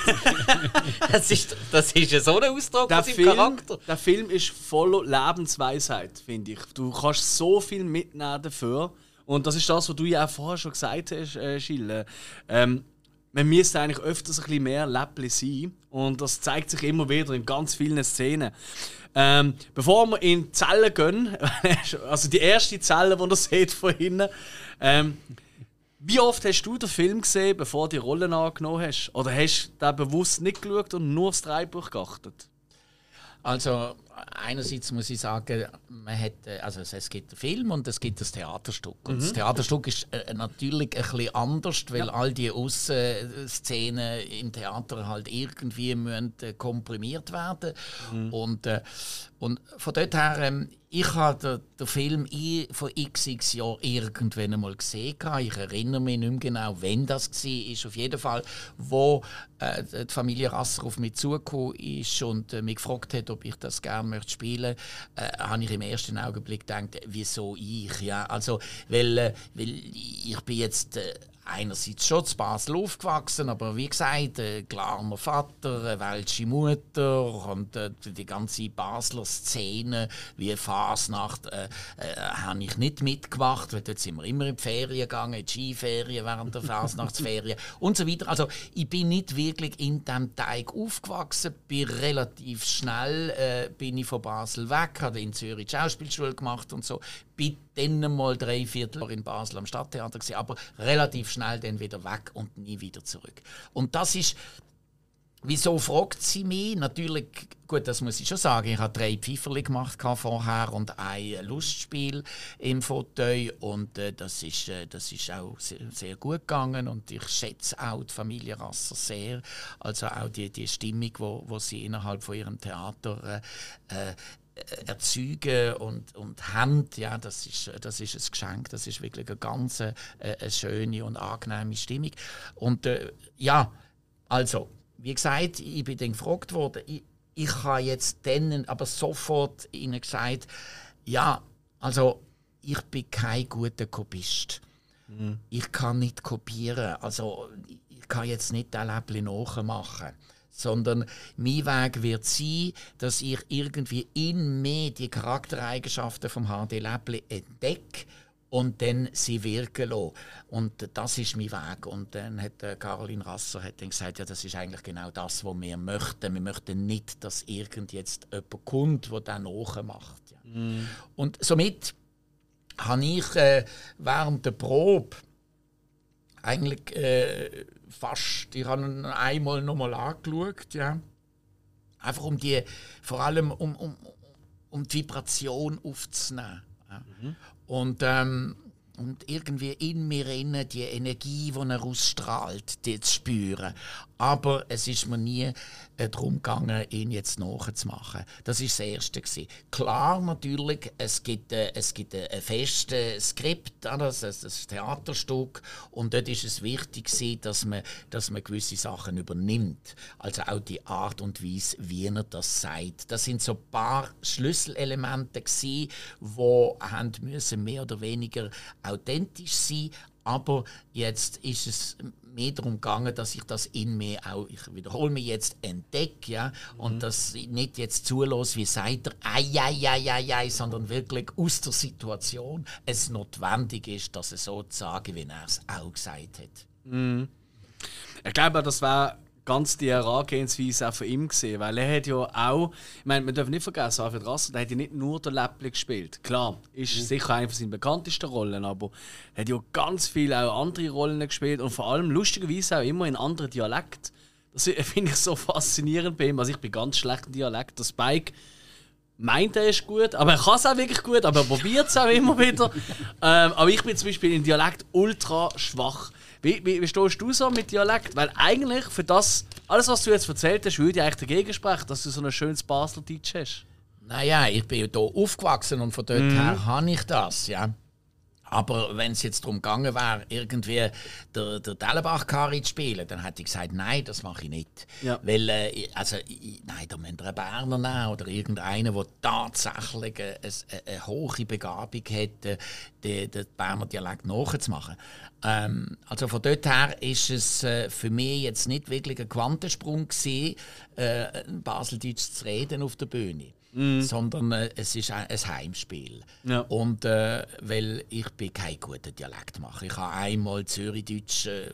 S3: das, ist, das ist ja so ein Ausdruck
S1: der von Film, Charakter. Der Film ist voller Lebensweisheit, finde ich. Du kannst so viel mitnehmen dafür. Und das ist das, was du ja auch vorher schon gesagt hast, äh, Gilles. Ähm, man müsste eigentlich öfters ein bisschen mehr Läppli sein. Und das zeigt sich immer wieder in ganz vielen Szenen. Ähm, bevor wir in die Zelle gehen, also die erste Zelle, die ihr seht von hinten, ähm, wie oft hast du den Film gesehen, bevor du die Rollen angenommen hast? Oder hast du den bewusst nicht geschaut und nur aufs Drehbuch geachtet?
S2: Also einerseits muss ich sagen, man hat, also es gibt einen Film und es gibt das Theaterstück. Und mhm. das Theaterstück ist äh, natürlich ein bisschen anders, weil ja. all die Aussenszenen im Theater halt irgendwie müssen, äh, komprimiert werden. Mhm. Und, äh, und von dort her, ähm, ich habe den, Film vor xx Jahren irgendwann einmal gesehen. Ich erinnere mich nicht mehr genau, wann das war. Auf jeden Fall, wo äh, die Familie Rasser auf mich zugekommen ist und äh, mich gefragt hat, ob ich das gerne möchte spielen möchte, äh, habe ich im ersten Augenblick gedacht, wieso ich? Ja, also, weil, äh, weil ich bin jetzt äh, einerseits schon zu Basel aufgewachsen, aber wie gesagt, ein Glarner Vater, eine welsche Mutter und äh, die ganze Basler Szene wie Fasnacht äh, äh, habe ich nicht mitgemacht, weil dort sind wir immer in die Ferien gegangen, in die Skiferien während der Fasnachtsferien und so weiter. Also ich bin nicht wirklich in diesem Teig aufgewachsen, bin relativ schnell äh, bin ich von Basel weg, habe in Zürich die Schauspielschule gemacht und so, bin dann mal drei Viertel in Basel am Stadttheater gewesen, aber relativ schnell dann wieder weg und nie wieder zurück. Und das ist Wieso fragt sie mich? Natürlich, gut, das muss ich schon sagen. Ich habe drei Pfeiferli gemacht vorher und ein Lustspiel im Fauteuil und äh, das, ist, äh, das ist auch sehr, sehr, gut gegangen und ich schätze auch die Familie Rasser sehr. Also auch die, die Stimmung, wo, wo sie innerhalb von ihrem Theater äh, äh erzeugen und, und haben, ja, das ist, das ist ein Geschenk. Das ist wirklich eine ganz äh, eine schöne und angenehme Stimmung. Und äh, ja, also, wie gesagt, ich bin dann gefragt worden, ich, ich habe jetzt dann aber sofort ihnen gesagt, ja, also ich bin kein guter Kopist. Mhm. Ich kann nicht kopieren. Also ich kann jetzt nicht ein Läppchen nachmachen sondern mein Weg wird sein, dass ich irgendwie in mir die Charaktereigenschaften vom HD Läppli entdecke und dann sie wirken lassen. Und das ist mein Weg. Und dann hat äh, Caroline Rasser hat dann gesagt, ja, das ist eigentlich genau das, was wir möchten. Wir möchten nicht, dass irgend jetzt jemand kommt, der dann nachmacht. Ja. Mm. Und somit habe ich äh, während der Probe eigentlich äh, fast, ich habe ihn einmal nochmal angeschaut, ja. Einfach um die, vor allem um, um, um die Vibration aufzunehmen. Ja. Mhm. Und, ähm, und irgendwie in mir innen die Energie, die er ausstrahlt, die zu spüren. Aber es ist mir nie äh, darum gegangen, ihn jetzt nachzumachen. Das war das Erste. Gewesen. Klar, natürlich, es gibt, äh, es gibt äh, ein festes Skript, das, das, das Theaterstück. Und dort ist es wichtig, gewesen, dass, man, dass man gewisse Sachen übernimmt. Also auch die Art und Weise, wie er das sagt. Das sind so ein paar Schlüsselelemente, die müssen mehr oder weniger authentisch sein aber jetzt ist es mehr darum gegangen, dass ich das in mir auch, ich wiederhole mich jetzt, entdecke, ja, und mhm. das nicht jetzt zulasse, wie sagt er, ei, ei, ei, ei, ei, sondern wirklich aus der Situation es notwendig ist, dass er so sagen, wie er es auch gesagt hat.
S1: Mhm. Ich glaube, das war ganz die Herangehensweise auch von ihm gesehen, weil er hat ja auch, ich meine, man darf nicht vergessen, Alfred Rasser, der hat ja nicht nur den Läppli gespielt. Klar, ist mhm. sicher eine von seinen bekanntesten Rollen, aber er hat ja ganz viele auch andere Rollen gespielt und vor allem lustigerweise auch immer in anderen Dialekten. Das finde ich so faszinierend bei ihm. Also ich bin ganz schlecht im Dialekt. Der Spike meint, er ist gut, aber er kann es auch wirklich gut, aber er probiert es auch immer wieder. ähm, aber ich bin zum Beispiel im Dialekt ultra schwach. Wie, wie, wie stehst du so mit Dialekt? Weil eigentlich für das, alles was du jetzt erzählt hast, würde ich eigentlich dagegen sprechen, dass du so ein schönes Basel-Deutsch hast.
S2: Naja, ich bin hier aufgewachsen und von dort mhm. her habe ich das, ja. Aber wenn es jetzt darum gegangen wäre, irgendwie der, der Dellenbach-Kari zu spielen, dann hätte ich gesagt, nein, das mache ich nicht. Ja. Weil, äh, also, ich, nein, da müsst ihr einen Berner nehmen oder irgendeinen, der tatsächlich eine, eine, eine hohe Begabung hat, äh, den, den Berner Dialekt nachzumachen. Ähm, also von dort her ist es äh, für mich jetzt nicht wirklich ein Quantensprung gewesen, äh, Baseldeutsch zu reden auf der Bühne. Mm. sondern äh, es ist ein, ein Heimspiel. Ja. Und äh, weil ich bin kein guter Dialektmacher. Ich habe einmal Zürichdeutsch äh,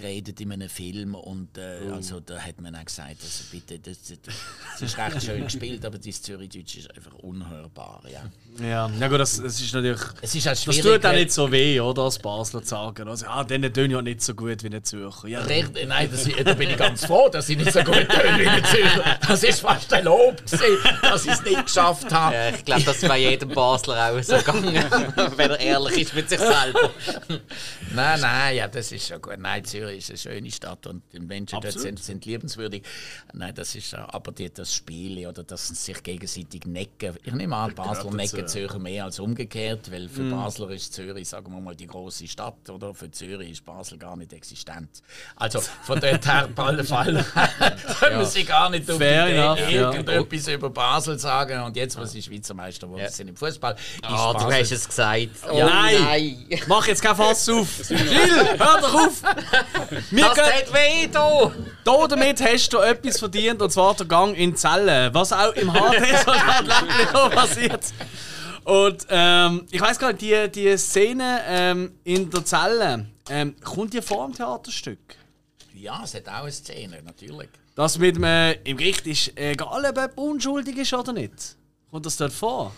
S2: geredet in einem Film und äh, also da hat man auch gesagt, also bitte, das, das ist recht schön gespielt, aber das Zürichdeutsch ist einfach unhörbar, ja.
S1: Ja, ja gut, das, das ist natürlich...
S2: Es ist halt
S1: Das tut auch nicht so weh, oder? Als Basler zu sagen. Also, ah, denen tönen ja nicht so gut wie ein Zürcher. Ja,
S2: Recht, nein, das, da bin ich ganz froh, dass ich nicht so gut töne wie der Zürcher. Das ist fast ein Lob, gewesen, dass ich es nicht geschafft habe.
S3: Ja, ich glaube, das ist bei jedem Basler auch so gegangen, wenn er ehrlich ist mit sich selber.
S2: Nein, nein, ja, das ist schon gut. Nein, Zürich ist eine schöne Stadt und die Menschen dort
S1: Absolut.
S2: sind, sind liebenswürdig. Nein, das ist ja- aber die, das Spiel oder das sich gegenseitig necken. Ich nehme an,
S1: dazu,
S2: necken
S1: ja.
S2: Zürcher mehr als umgekehrt, weil für Basler ist Zürich, sagen wir mal, die große Stadt, oder? Für Zürich ist Basel gar nicht existent. Also von dort her, auf alle Fall, können sie gar nicht die Idee,
S1: enough, ja.
S2: irgendetwas über Basel sagen. Und jetzt, wo sie Schweizer Meister geworden
S3: Ja.
S2: sind im Fußball, ist
S3: Ah, du
S2: Basel
S3: hast es gesagt. Oh,
S1: Nein. Mach jetzt kein Fass auf! Gilles, hör doch auf! Wir
S3: Das
S1: gehen,
S3: tut weh, du!
S1: da damit hast du etwas verdient, und zwar der Gang in die Zelle. Was auch im HD-Soldat passiert. Und ähm, ich weiß gar nicht, die, die Szene ähm, in der Zelle, ähm, kommt die vor dem Theaterstück?
S2: Ja, es hat auch eine Szene, natürlich.
S1: Das mit dem, im Gericht ist egal, ob jemand unschuldig ist oder nicht. Kommt das dort vor?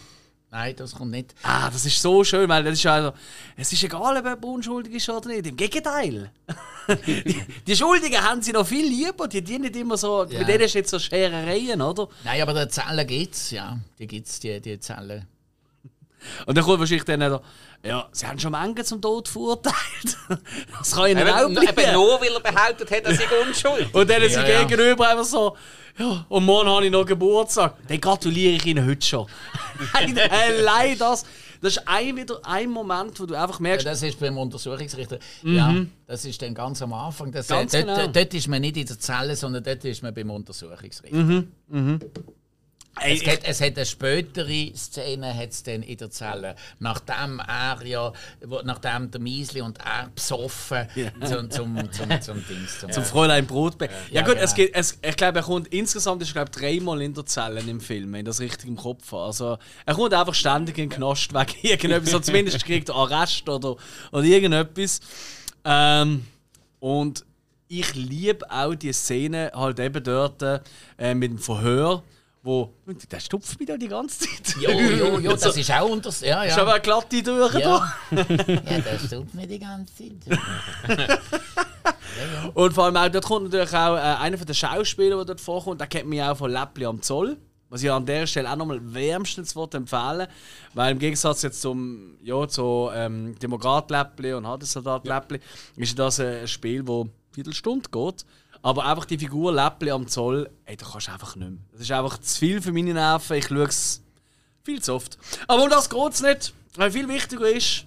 S2: Nein, das kommt nicht.
S1: Ah, das ist so schön, weil das ist also, es ist egal, ob jemand unschuldig ist oder nicht. Im Gegenteil. die, die Schuldigen haben sie noch viel lieber. Die dienen nicht immer so,
S2: Ja.
S1: mit denen ist jetzt so Scherereien, oder?
S2: Nein, aber die Zellen gibt's, ja. Die gibt's, die, die Zellen.
S1: Und dann kommt wahrscheinlich dann wieder, ja, sie haben schon Menge zum Tod verurteilt. das kann ihnen auch bleiben.
S3: eben nur, weil er behauptet hat, er sei unschuldig.
S1: Und dann ist sie
S2: Ja, ja.
S1: gegenüber einfach so, ja, und morgen habe ich noch Geburtstag. Dann gratuliere ich Ihnen heute schon. Allein das, das ist ein, wieder ein Moment, wo du einfach
S2: Ja,
S1: merkst,
S2: das ist beim Untersuchungsrichter. Ja, das ist dann ganz am Anfang. Das,
S1: Mhm. Ganz
S2: dort,
S1: genau.
S2: dort ist man nicht in der Zelle, sondern dort ist man beim Untersuchungsrichter.
S1: Mhm. ey,
S2: Es, hat, es hat eine spätere Szene hat's dann in der Zelle. Nachdem er ja, wo, nachdem der Miesli und er besoffen zum, zum, zum, zum Dings. Zum,
S1: Zum Fräulein Brotbeer. Ja,
S2: Ja,
S1: gut,
S2: genau.
S1: es geht, es, ich glaube, er kommt insgesamt ist glaube dreimal in der Zelle im Film, wenn ich das richtig im Kopf habe. Also, er kommt einfach ständig in den Knast wegen irgendetwas. oder zumindest kriegt er Arrest oder, oder irgendetwas. Ähm, und ich liebe auch die Szene halt eben dort äh, mit dem Verhör, wo. Der stupft mich da die ganze Zeit.
S2: Jo, jo, jo, das ist auch unter. Ja,
S1: Ist aber
S2: ja.
S1: eine glatte Tür
S2: Ja.
S1: da.
S2: ja, das tut mir die ganze Zeit.
S1: Und vor allem auch, dort kommt natürlich auch äh, einer von den Schauspielern, der dort vorkommt, der kennt mich auch von Läppli am Zoll. Was ich an der Stelle auch nochmal wärmstens empfehlen weil im Gegensatz jetzt zum ja, zu ähm, Demokrat Läppli und Handelssoldat Läppli ist das ein Spiel, das eine Viertelstunde geht. Aber einfach die Figur Läppli am Zoll, ey, da kannst du einfach nicht mehr. Das ist einfach zu viel für meine Nerven. Ich schaue es viel zu oft. Aber um das geht es nicht. Weil viel wichtiger ist,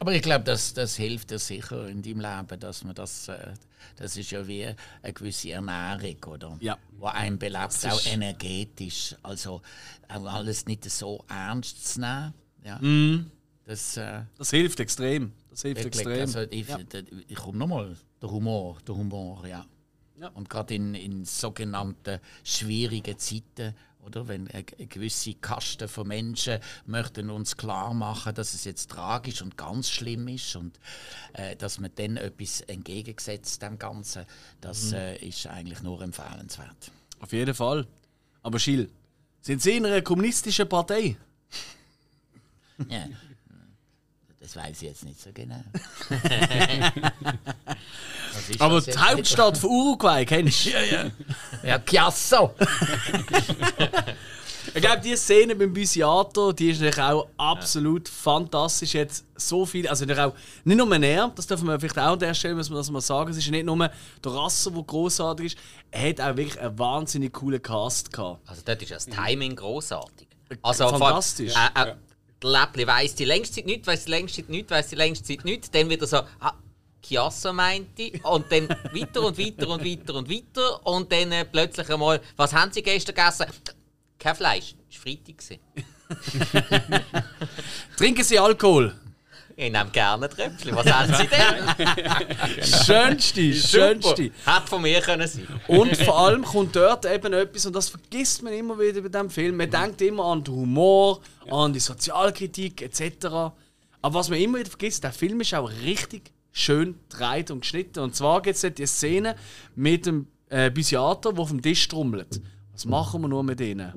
S2: Aber ich glaube, das, das hilft dir sicher in deinem Leben, dass man das. Äh, das ist ja wie eine gewisse Ernährung, oder?
S1: Ja.
S2: Wo einen belebt, auch energetisch. Also alles nicht so ernst zu nehmen. Ja.
S1: Mhm.
S2: Das äh,
S1: das hilft extrem. Das hilft
S2: wirklich,
S1: extrem.
S2: also ich,
S1: Ja.
S2: ich komme nochmal, der Humor, der Humor, ja.
S1: Ja.
S2: Und gerade in, in sogenannten schwierigen Zeiten, oder wenn eine, gewisse Kaste von Menschen möchten uns klar machen, dass es jetzt tragisch und ganz schlimm ist und äh, dass man dann etwas entgegengesetzt dem Ganzen, das äh, ist eigentlich nur empfehlenswert.
S1: Auf jeden Fall. Aber Schill, sind Sie in einer kommunistischen Partei?
S2: Ja. Das weiß ich jetzt nicht so genau.
S1: Aber die? Hauptstadt von Uruguay kennst du? Ja, ja.
S2: Ja, Chiasso!
S1: Ich glaube, die Szene beim Busiato, die ist natürlich auch absolut fantastisch. Jetzt so viel, also natürlich auch, nicht nur er, das dürfen wir vielleicht auch an der Stelle muss man das mal sagen, es ist nicht nur der Rasser, der großartig ist, er hat auch wirklich einen wahnsinnig coolen Cast gehabt.
S3: Also dort ist das Timing großartig. Also vor allem,
S1: Fantastisch.
S3: Äh, äh, der Läppli weiss die längste Zeit nicht, weiss die längste Zeit nicht, weiss die längste Zeit nicht. Dann wieder so, ah, Chiasso meinte. Und dann weiter und weiter und weiter und weiter. Und dann äh, plötzlich einmal, was haben Sie gestern gegessen? Kein Fleisch. Es war Freitag. gewesen.
S1: Trinken Sie Alkohol.
S3: Ich nehme gerne ein Tröpfchen. Was haben Sie denn?
S1: Schönste, schönste.
S3: Super. Hätte von mir können sein.
S1: Und vor allem kommt dort eben etwas, und das vergisst man immer wieder bei diesem Film. Man denkt immer an den Humor, an die Sozialkritik etc. Aber was man immer wieder vergisst, der Film ist auch richtig schön gedreht und geschnitten. Und zwar gibt es die Szene mit dem äh, Psychiater, der auf dem Tisch trommelt. Was machen wir nur mit denen?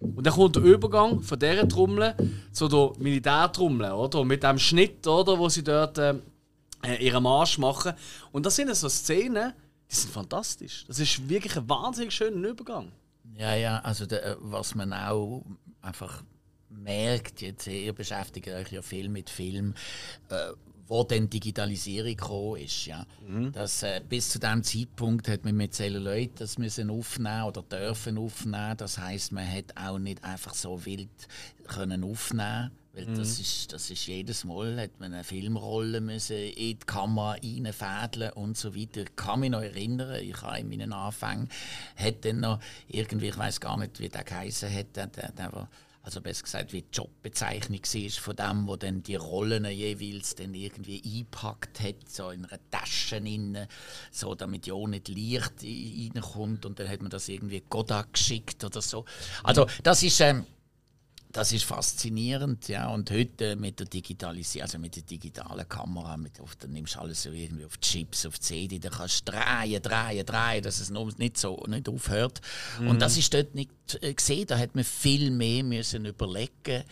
S1: Und dann kommt der Übergang von dieser Trommel zu der Militärtrommel, oder? Mit dem Schnitt, oder, wo sie dort äh, ihren Marsch machen. Und das sind so Szenen, die sind fantastisch. Das ist wirklich ein wahnsinnig schöner Übergang.
S2: Ja, ja, also der, was man auch einfach merkt, jetzt, ihr beschäftigt euch ja viel mit Film, äh, wo dann Digitalisierung gekommen ist. Ja. Mhm. Das, äh, bis zu dem Zeitpunkt hat man mit Celluloid das müssen aufnehmen oder dürfen aufnehmen. Das heißt, man hat auch nicht einfach so wild können aufnehmen weil mhm. das, ist, das ist jedes Mal, hat man eine Filmrolle müssen in die Kamera reinfädeln und so weiter. Ich kann mich noch erinnern, ich habe in meinen Anfängen, hat dann noch irgendwie, ich weiß gar nicht, wie der geheißen hat, der, der, der also besser gesagt, wie die Jobbezeichnung war von dem, wo dann die Rollen jeweils dann irgendwie eingepackt hat, so in einer Tasche innen, so damit ja auch nicht Licht reinkommt und dann hat man das irgendwie Kodak geschickt oder so. Also das ist ähm, das ist faszinierend, ja. Und heute mit der Digitalisierung, also mit der digitalen Kamera, mit, auf, dann nimmst du alles so irgendwie auf Chips, auf CD, dann kannst du drehen, drehen, drehen, dass es nicht so nicht aufhört. Mhm. Und das ist dort nicht äh, gesehen. Da hat man viel mehr müssen überlegen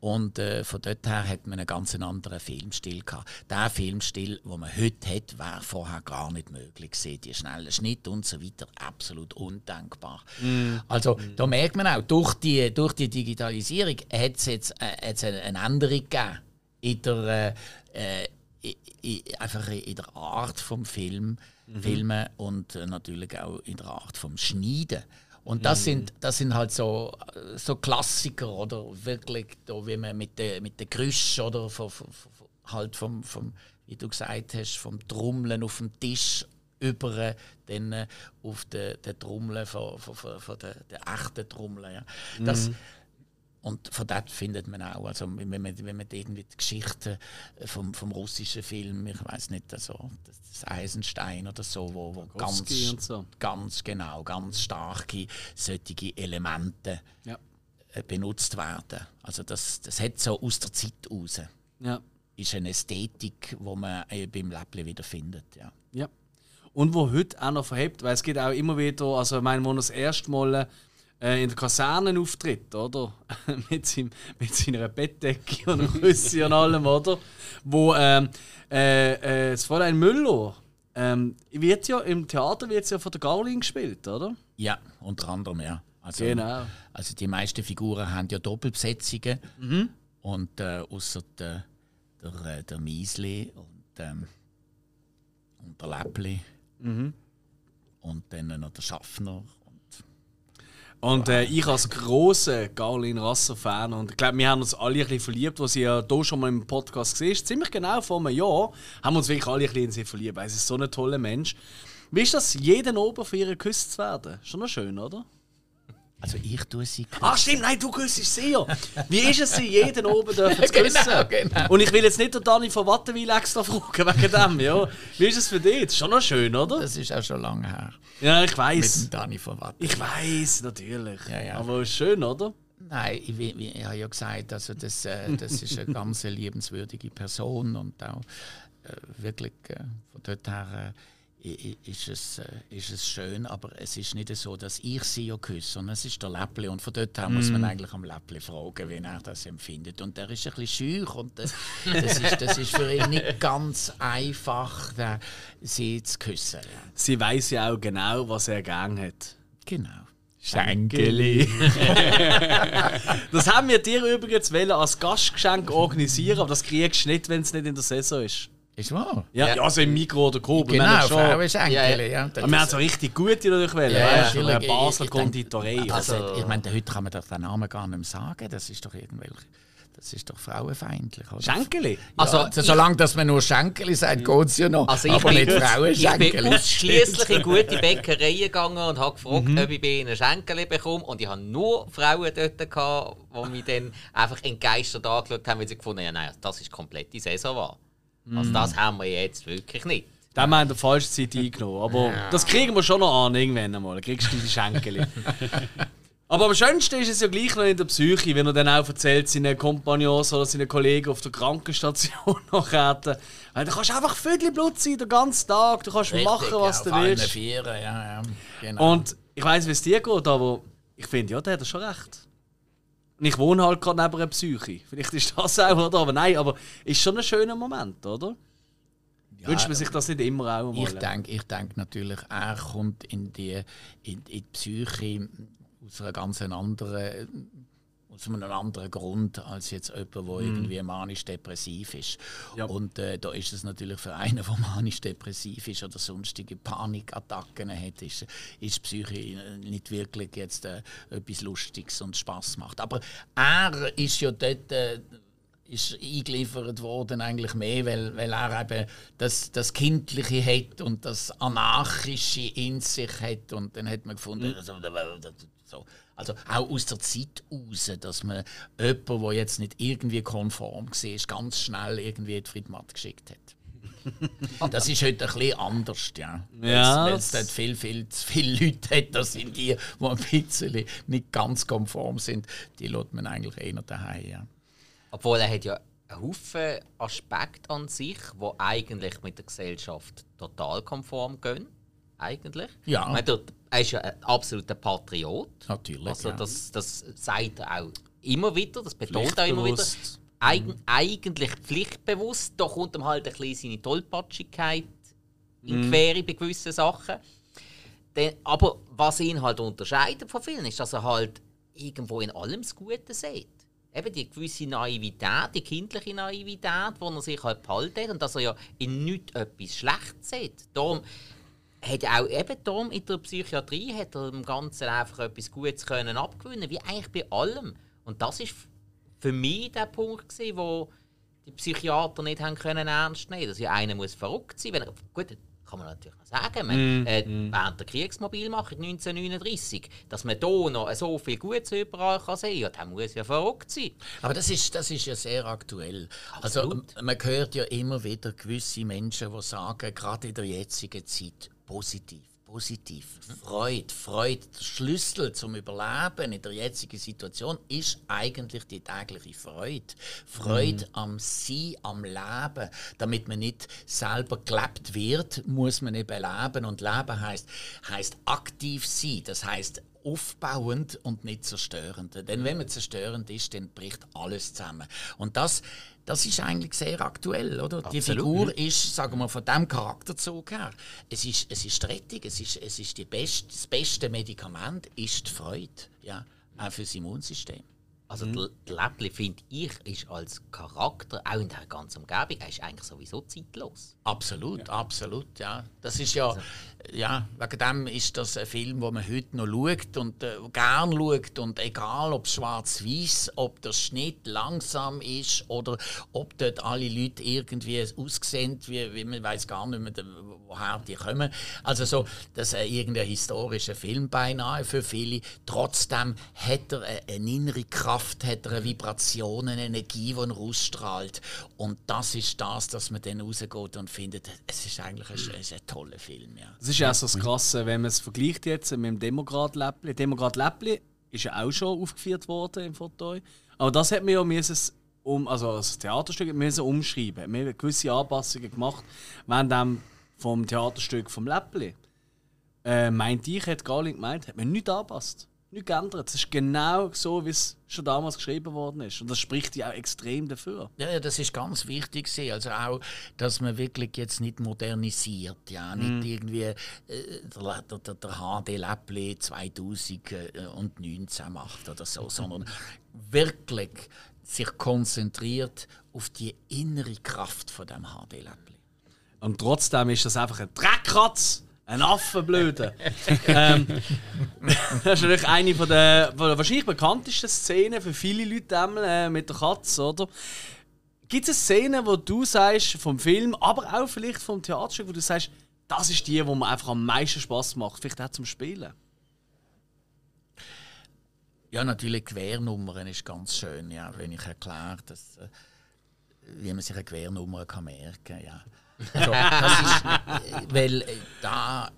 S2: und äh, von dort her hat man einen ganz anderen Filmstil gehabt. Der Filmstil, den man heute hat, wäre vorher gar nicht möglich gewesen. Die schnellen Schnitt und so weiter, absolut undenkbar. Mm. Also mm. da merkt man auch, durch die, durch die Digitalisierung hat es jetzt äh, eine Änderung gegeben in der, äh, in, in, einfach in der Art des Film, mhm. Filmen und äh, natürlich auch in der Art des Schneiden. Und das, mhm. sind, das sind halt so, so Klassiker, oder? Wirklich, da, wie man mit den mit de Grüsch oder von, von, halt vom, vom, wie du gesagt hast, vom Trommeln auf dem Tisch über dann äh, auf den, den Trommeln von, von, von, von der, der echten Trommel. Ja. Das, mhm. Und von dort findet man auch, also wenn man, wenn man irgendwie die Geschichte vom, vom russischen Film, ich weiß nicht, also das Eisenstein oder so, wo, wo ganz, so. ganz genau, ganz starke solche Elemente ja. Äh, benutzt werden. Also das, das hat so aus der Zeit raus. Ja. Ist eine Ästhetik, die man äh, beim Läppli wieder findet. Ja.
S1: ja. Und wo heute auch noch verhebt, weil es geht auch immer wieder, also ich meine, wo das erste Mal äh, in der Kaserne auftritt, oder? mit, seinem, mit seiner Bettdecke und Küsse und allem, oder? Wo ähm, äh, äh, das Fräulein Müller ähm, wird ja im Theater wird ja von der Garling gespielt, oder?
S2: Ja, unter anderem, ja.
S1: Also, genau.
S2: Also die meisten Figuren haben ja Doppelbesetzungen mhm. und äh, außer der, der, äh, der Miesli und, ähm, und der Läppli mhm. und dann noch der Schaffner
S1: und äh, ich als großer Garlin Rasser-Fan, und ich glaube, wir haben uns alle ein bisschen verliebt, was sie ja hier schon mal im Podcast gesehen ziemlich genau vor einem Jahr, haben wir uns wirklich alle ein bisschen in sie verliebt. Es ist so ein toller Mensch. Wie ist das, jeden oben für ihre geküsst zu werden? Schon noch schön, oder?
S2: Also ich tue sie
S1: küssen. Ach stimmt, nein, du küsst sie ja. Wie ist es, sie jeden oben dürfen zu küssen? genau, genau. Und ich will jetzt nicht den Dani von Wattenwil extra fragen wegen dem, ja. Wie ist es für dich? Das ist schon noch schön, oder?
S2: Das ist auch schon lange her.
S1: Ja, ich weiß.
S2: Mit dem Dani von Wattenwil.
S1: Ich weiß, natürlich. Ja, ja. Aber schön, oder?
S2: Nein, ich, ich, ich habe ja gesagt, also das, äh, das ist eine ganz liebenswürdige Person und auch äh, wirklich äh, von dort her äh, ist es, äh, ist es schön, aber es ist nicht so, dass ich sie ja küsse, sondern es ist der Läppli. Und von dort her mm. muss man eigentlich am Läppli fragen, wie er das empfindet. Und er ist ein bisschen scheu und das, das, ist, das ist für ihn nicht ganz einfach, sie zu küssen.
S1: Sie weiß ja auch genau, was er gern hat.
S2: Genau.
S1: Schenkeli. das haben wir dir übrigens als Gastgeschenk organisieren, aber das kriegst du nicht, wenn es nicht in der Saison ist.
S2: Ist wahr?
S1: Ja, ja. also im Mikro oder Kobe.
S2: Genau, Frauenschenkel. Ja, ja.
S1: ja. Aber wir haben so richtig gute natürlich wollen, ja, weißt du? Eine Basler Konditorei.
S2: Also, also, ich meine, heute kann man doch den Namen gar nicht mehr sagen. Das ist doch irgendwelche... Das ist doch frauenfeindlich, oder?
S1: Schenkeli?
S2: Also, also solange dass man nur Schenkeli sagt, geht es ja noch. Also ich aber nicht Frauenschenkeli.
S3: Ich bin ausschließlich in gute Bäckereien gegangen und habe gefragt, mhm. ob ich bei ihnen Schenkeli bekomme. Und ich habe nur Frauen dort gehabt, die mich dann einfach entgeistert angeschaut haben, weil sie gefunden haben, ja, nein, das ist komplett die Saison war. Also das haben wir jetzt wirklich nicht.
S1: Da haben wir in der falschen Zeit eingenommen. Aber das kriegen wir schon noch an, irgendwann einmal. Da kriegst du die Schenkel. Aber am schönsten ist es ja gleich noch in der Psyche, wenn er dann auch erzählt, seinen Kompagnons oder seinen Kollegen auf der Krankenstation nachher. Weil du kannst einfach Viertel Blut sein, den ganzen Tag. Du kannst
S2: Richtig,
S1: machen, was
S2: ja,
S1: du willst.
S2: Vieren, ja, ja, genau.
S1: Und ich weiß, wie es dir geht, aber ich finde, ja, der hat schon recht. Und ich wohne halt gerade neben einer Psyche. Vielleicht ist das auch, oder? Aber nein, aber ist schon ein schöner Moment, oder? Wünscht man sich das nicht immer auch mal?
S2: Ich denke ich denk natürlich, er kommt in die, in, in die Psyche aus einer ganz anderen, aus einem anderen Grund als jetzt jemand, der irgendwie manisch-depressiv ist.
S1: Ja.
S2: Und äh, da ist es natürlich für einen, der manisch-depressiv ist oder sonstige Panikattacken hat, ist, ist die Psyche nicht wirklich jetzt äh, etwas Lustiges und Spaß macht. Aber er ist ja dort... Äh, ist eingeliefert worden eigentlich mehr, weil, weil er eben das, das Kindliche hat und das Anarchische in sich hat und dann hat man gefunden, also, so, also auch aus der Zeit raus, dass man jemanden, der jetzt nicht irgendwie konform war, ganz schnell irgendwie in die Friedmatt geschickt hat. Das ist heute ein bisschen anders, ja.
S1: Ja,
S2: Weil es dort viel, viel zu viele Leute hat, das sind die, die ein bisschen nicht ganz konform sind, die lässt man eigentlich eher daheim, ja.
S3: Obwohl er hat ja einen Haufen Aspekte an sich, die eigentlich mit der Gesellschaft total konform gehen. Eigentlich.
S2: Ja.
S3: Meine, der- er ist ja ein absoluter Patriot.
S2: Natürlich,
S3: Also das, das sagt er auch immer wieder, das betont er immer wieder. Eig eigentlich pflichtbewusst, da kommt ihm halt ein bisschen seine Tollpatschigkeit in die Quere bei gewissen Sachen. Dann, aber was ihn halt unterscheidet von vielen, ist, dass er halt irgendwo in allem das Gute sieht. Eben die gewisse Naivität, die kindliche Naivität, wo er sich halt behalten hat und dass er ja in nichts etwas Schlechtes sieht. Darum hat auch eben darum in der Psychiatrie hat er dem Ganzen einfach etwas Gutes können abgewinnen, wie eigentlich bei allem. Und das ist für mich der Punkt gewesen, wo die Psychiater nicht haben können ernst nehmen. Dass ja einer muss verrückt sein. Wenn er, gut, kann man natürlich noch sagen. Man, äh, Während der Kriegsmobilmachung 1939, dass man hier noch so viel Gutes überall kann sehen kann, ja, der muss ja verrückt sein.
S2: Aber das ist, das ist ja sehr aktuell. Also, m- man hört ja immer wieder gewisse Menschen, die sagen, gerade in der jetzigen Zeit, positiv, positiv, Freude, Freude. Der Schlüssel zum Überleben in der jetzigen Situation ist eigentlich die tägliche Freude. Freude am Sein, am Leben. Damit man nicht selber gelebt wird, muss man eben leben. Und Leben heißt, heißt aktiv sein. Das heißt aufbauend und nicht zerstörend. Denn wenn man zerstörend ist, dann bricht alles zusammen. Und das, das ist eigentlich sehr aktuell, oder? Die Figur ist, sagen wir, von dem Charakterzug her, es ist, es ist die Rettung, es ist, es ist die best, das beste Medikament, ist die Freude, ja, auch fürs Immunsystem.
S3: Also der der Läppli, finde ich, ist als Charakter, auch in der ganzen Umgebung, er ist eigentlich sowieso zeitlos.
S2: Absolut, absolut, ja. Das ist ja, ja, wegen dem ist das ein Film, den man heute noch schaut und äh, gern schaut und egal ob schwarz-weiß, ob der Schnitt langsam ist oder ob dort alle Leute irgendwie aussehen, wie, wie man weiß gar nicht mehr, woher die kommen. Also so, das ist äh, irgendein historischer Film beinahe für viele. Trotzdem hat er eine innere Kraft, hat er eine Vibration, eine Energie, die er ausstrahlt. Und das ist das, dass man dann rausgeht und findet, es ist eigentlich ein, ist ein toller Film. Ja.
S1: Das ist ja auch so das Krasse, wenn man es vergleicht jetzt mit dem Demokrat Läppli. Demokrat Läppli ist ja auch schon aufgeführt worden im Foto. Aber das hat man ja müssen, um, also das Theaterstück müssen umschreiben. Wir haben gewisse Anpassungen gemacht, während dem vom Theaterstück vom Läppli. Äh, meint ich, hat Garling gemeint, hat man nichts angepasst. Nichts geändert. Es ist genau so, wie es schon damals geschrieben worden ist. Und das spricht ja auch extrem dafür.
S2: Ja, ja, das ist ganz wichtig. Also auch, dass man wirklich jetzt nicht modernisiert, ja, nicht irgendwie äh, der, der, der, der HD Läppli 2019 macht oder so, sondern wirklich sich konzentriert auf die innere Kraft von dem HD Läppli.
S1: Und trotzdem ist das einfach ein Dreckkratz. Ein Affenblöde. ähm, das ist natürlich eine von der, wahrscheinlich bekanntesten Szenen für viele Leute äh, mit der Katze, oder? Gibt es eine Szene, wo du sagst, vom Film, aber auch vielleicht vom Theaterstück, wo du sagst, das ist die, wo mir einfach am meisten Spaß macht, vielleicht auch zum Spielen?
S2: Ja, natürlich Quernummern ist ganz schön, ja, wenn ich erkläre, dass, äh, wie man sich eine Quernummer kann merken kann. Ja. Das ist, äh, weil äh, da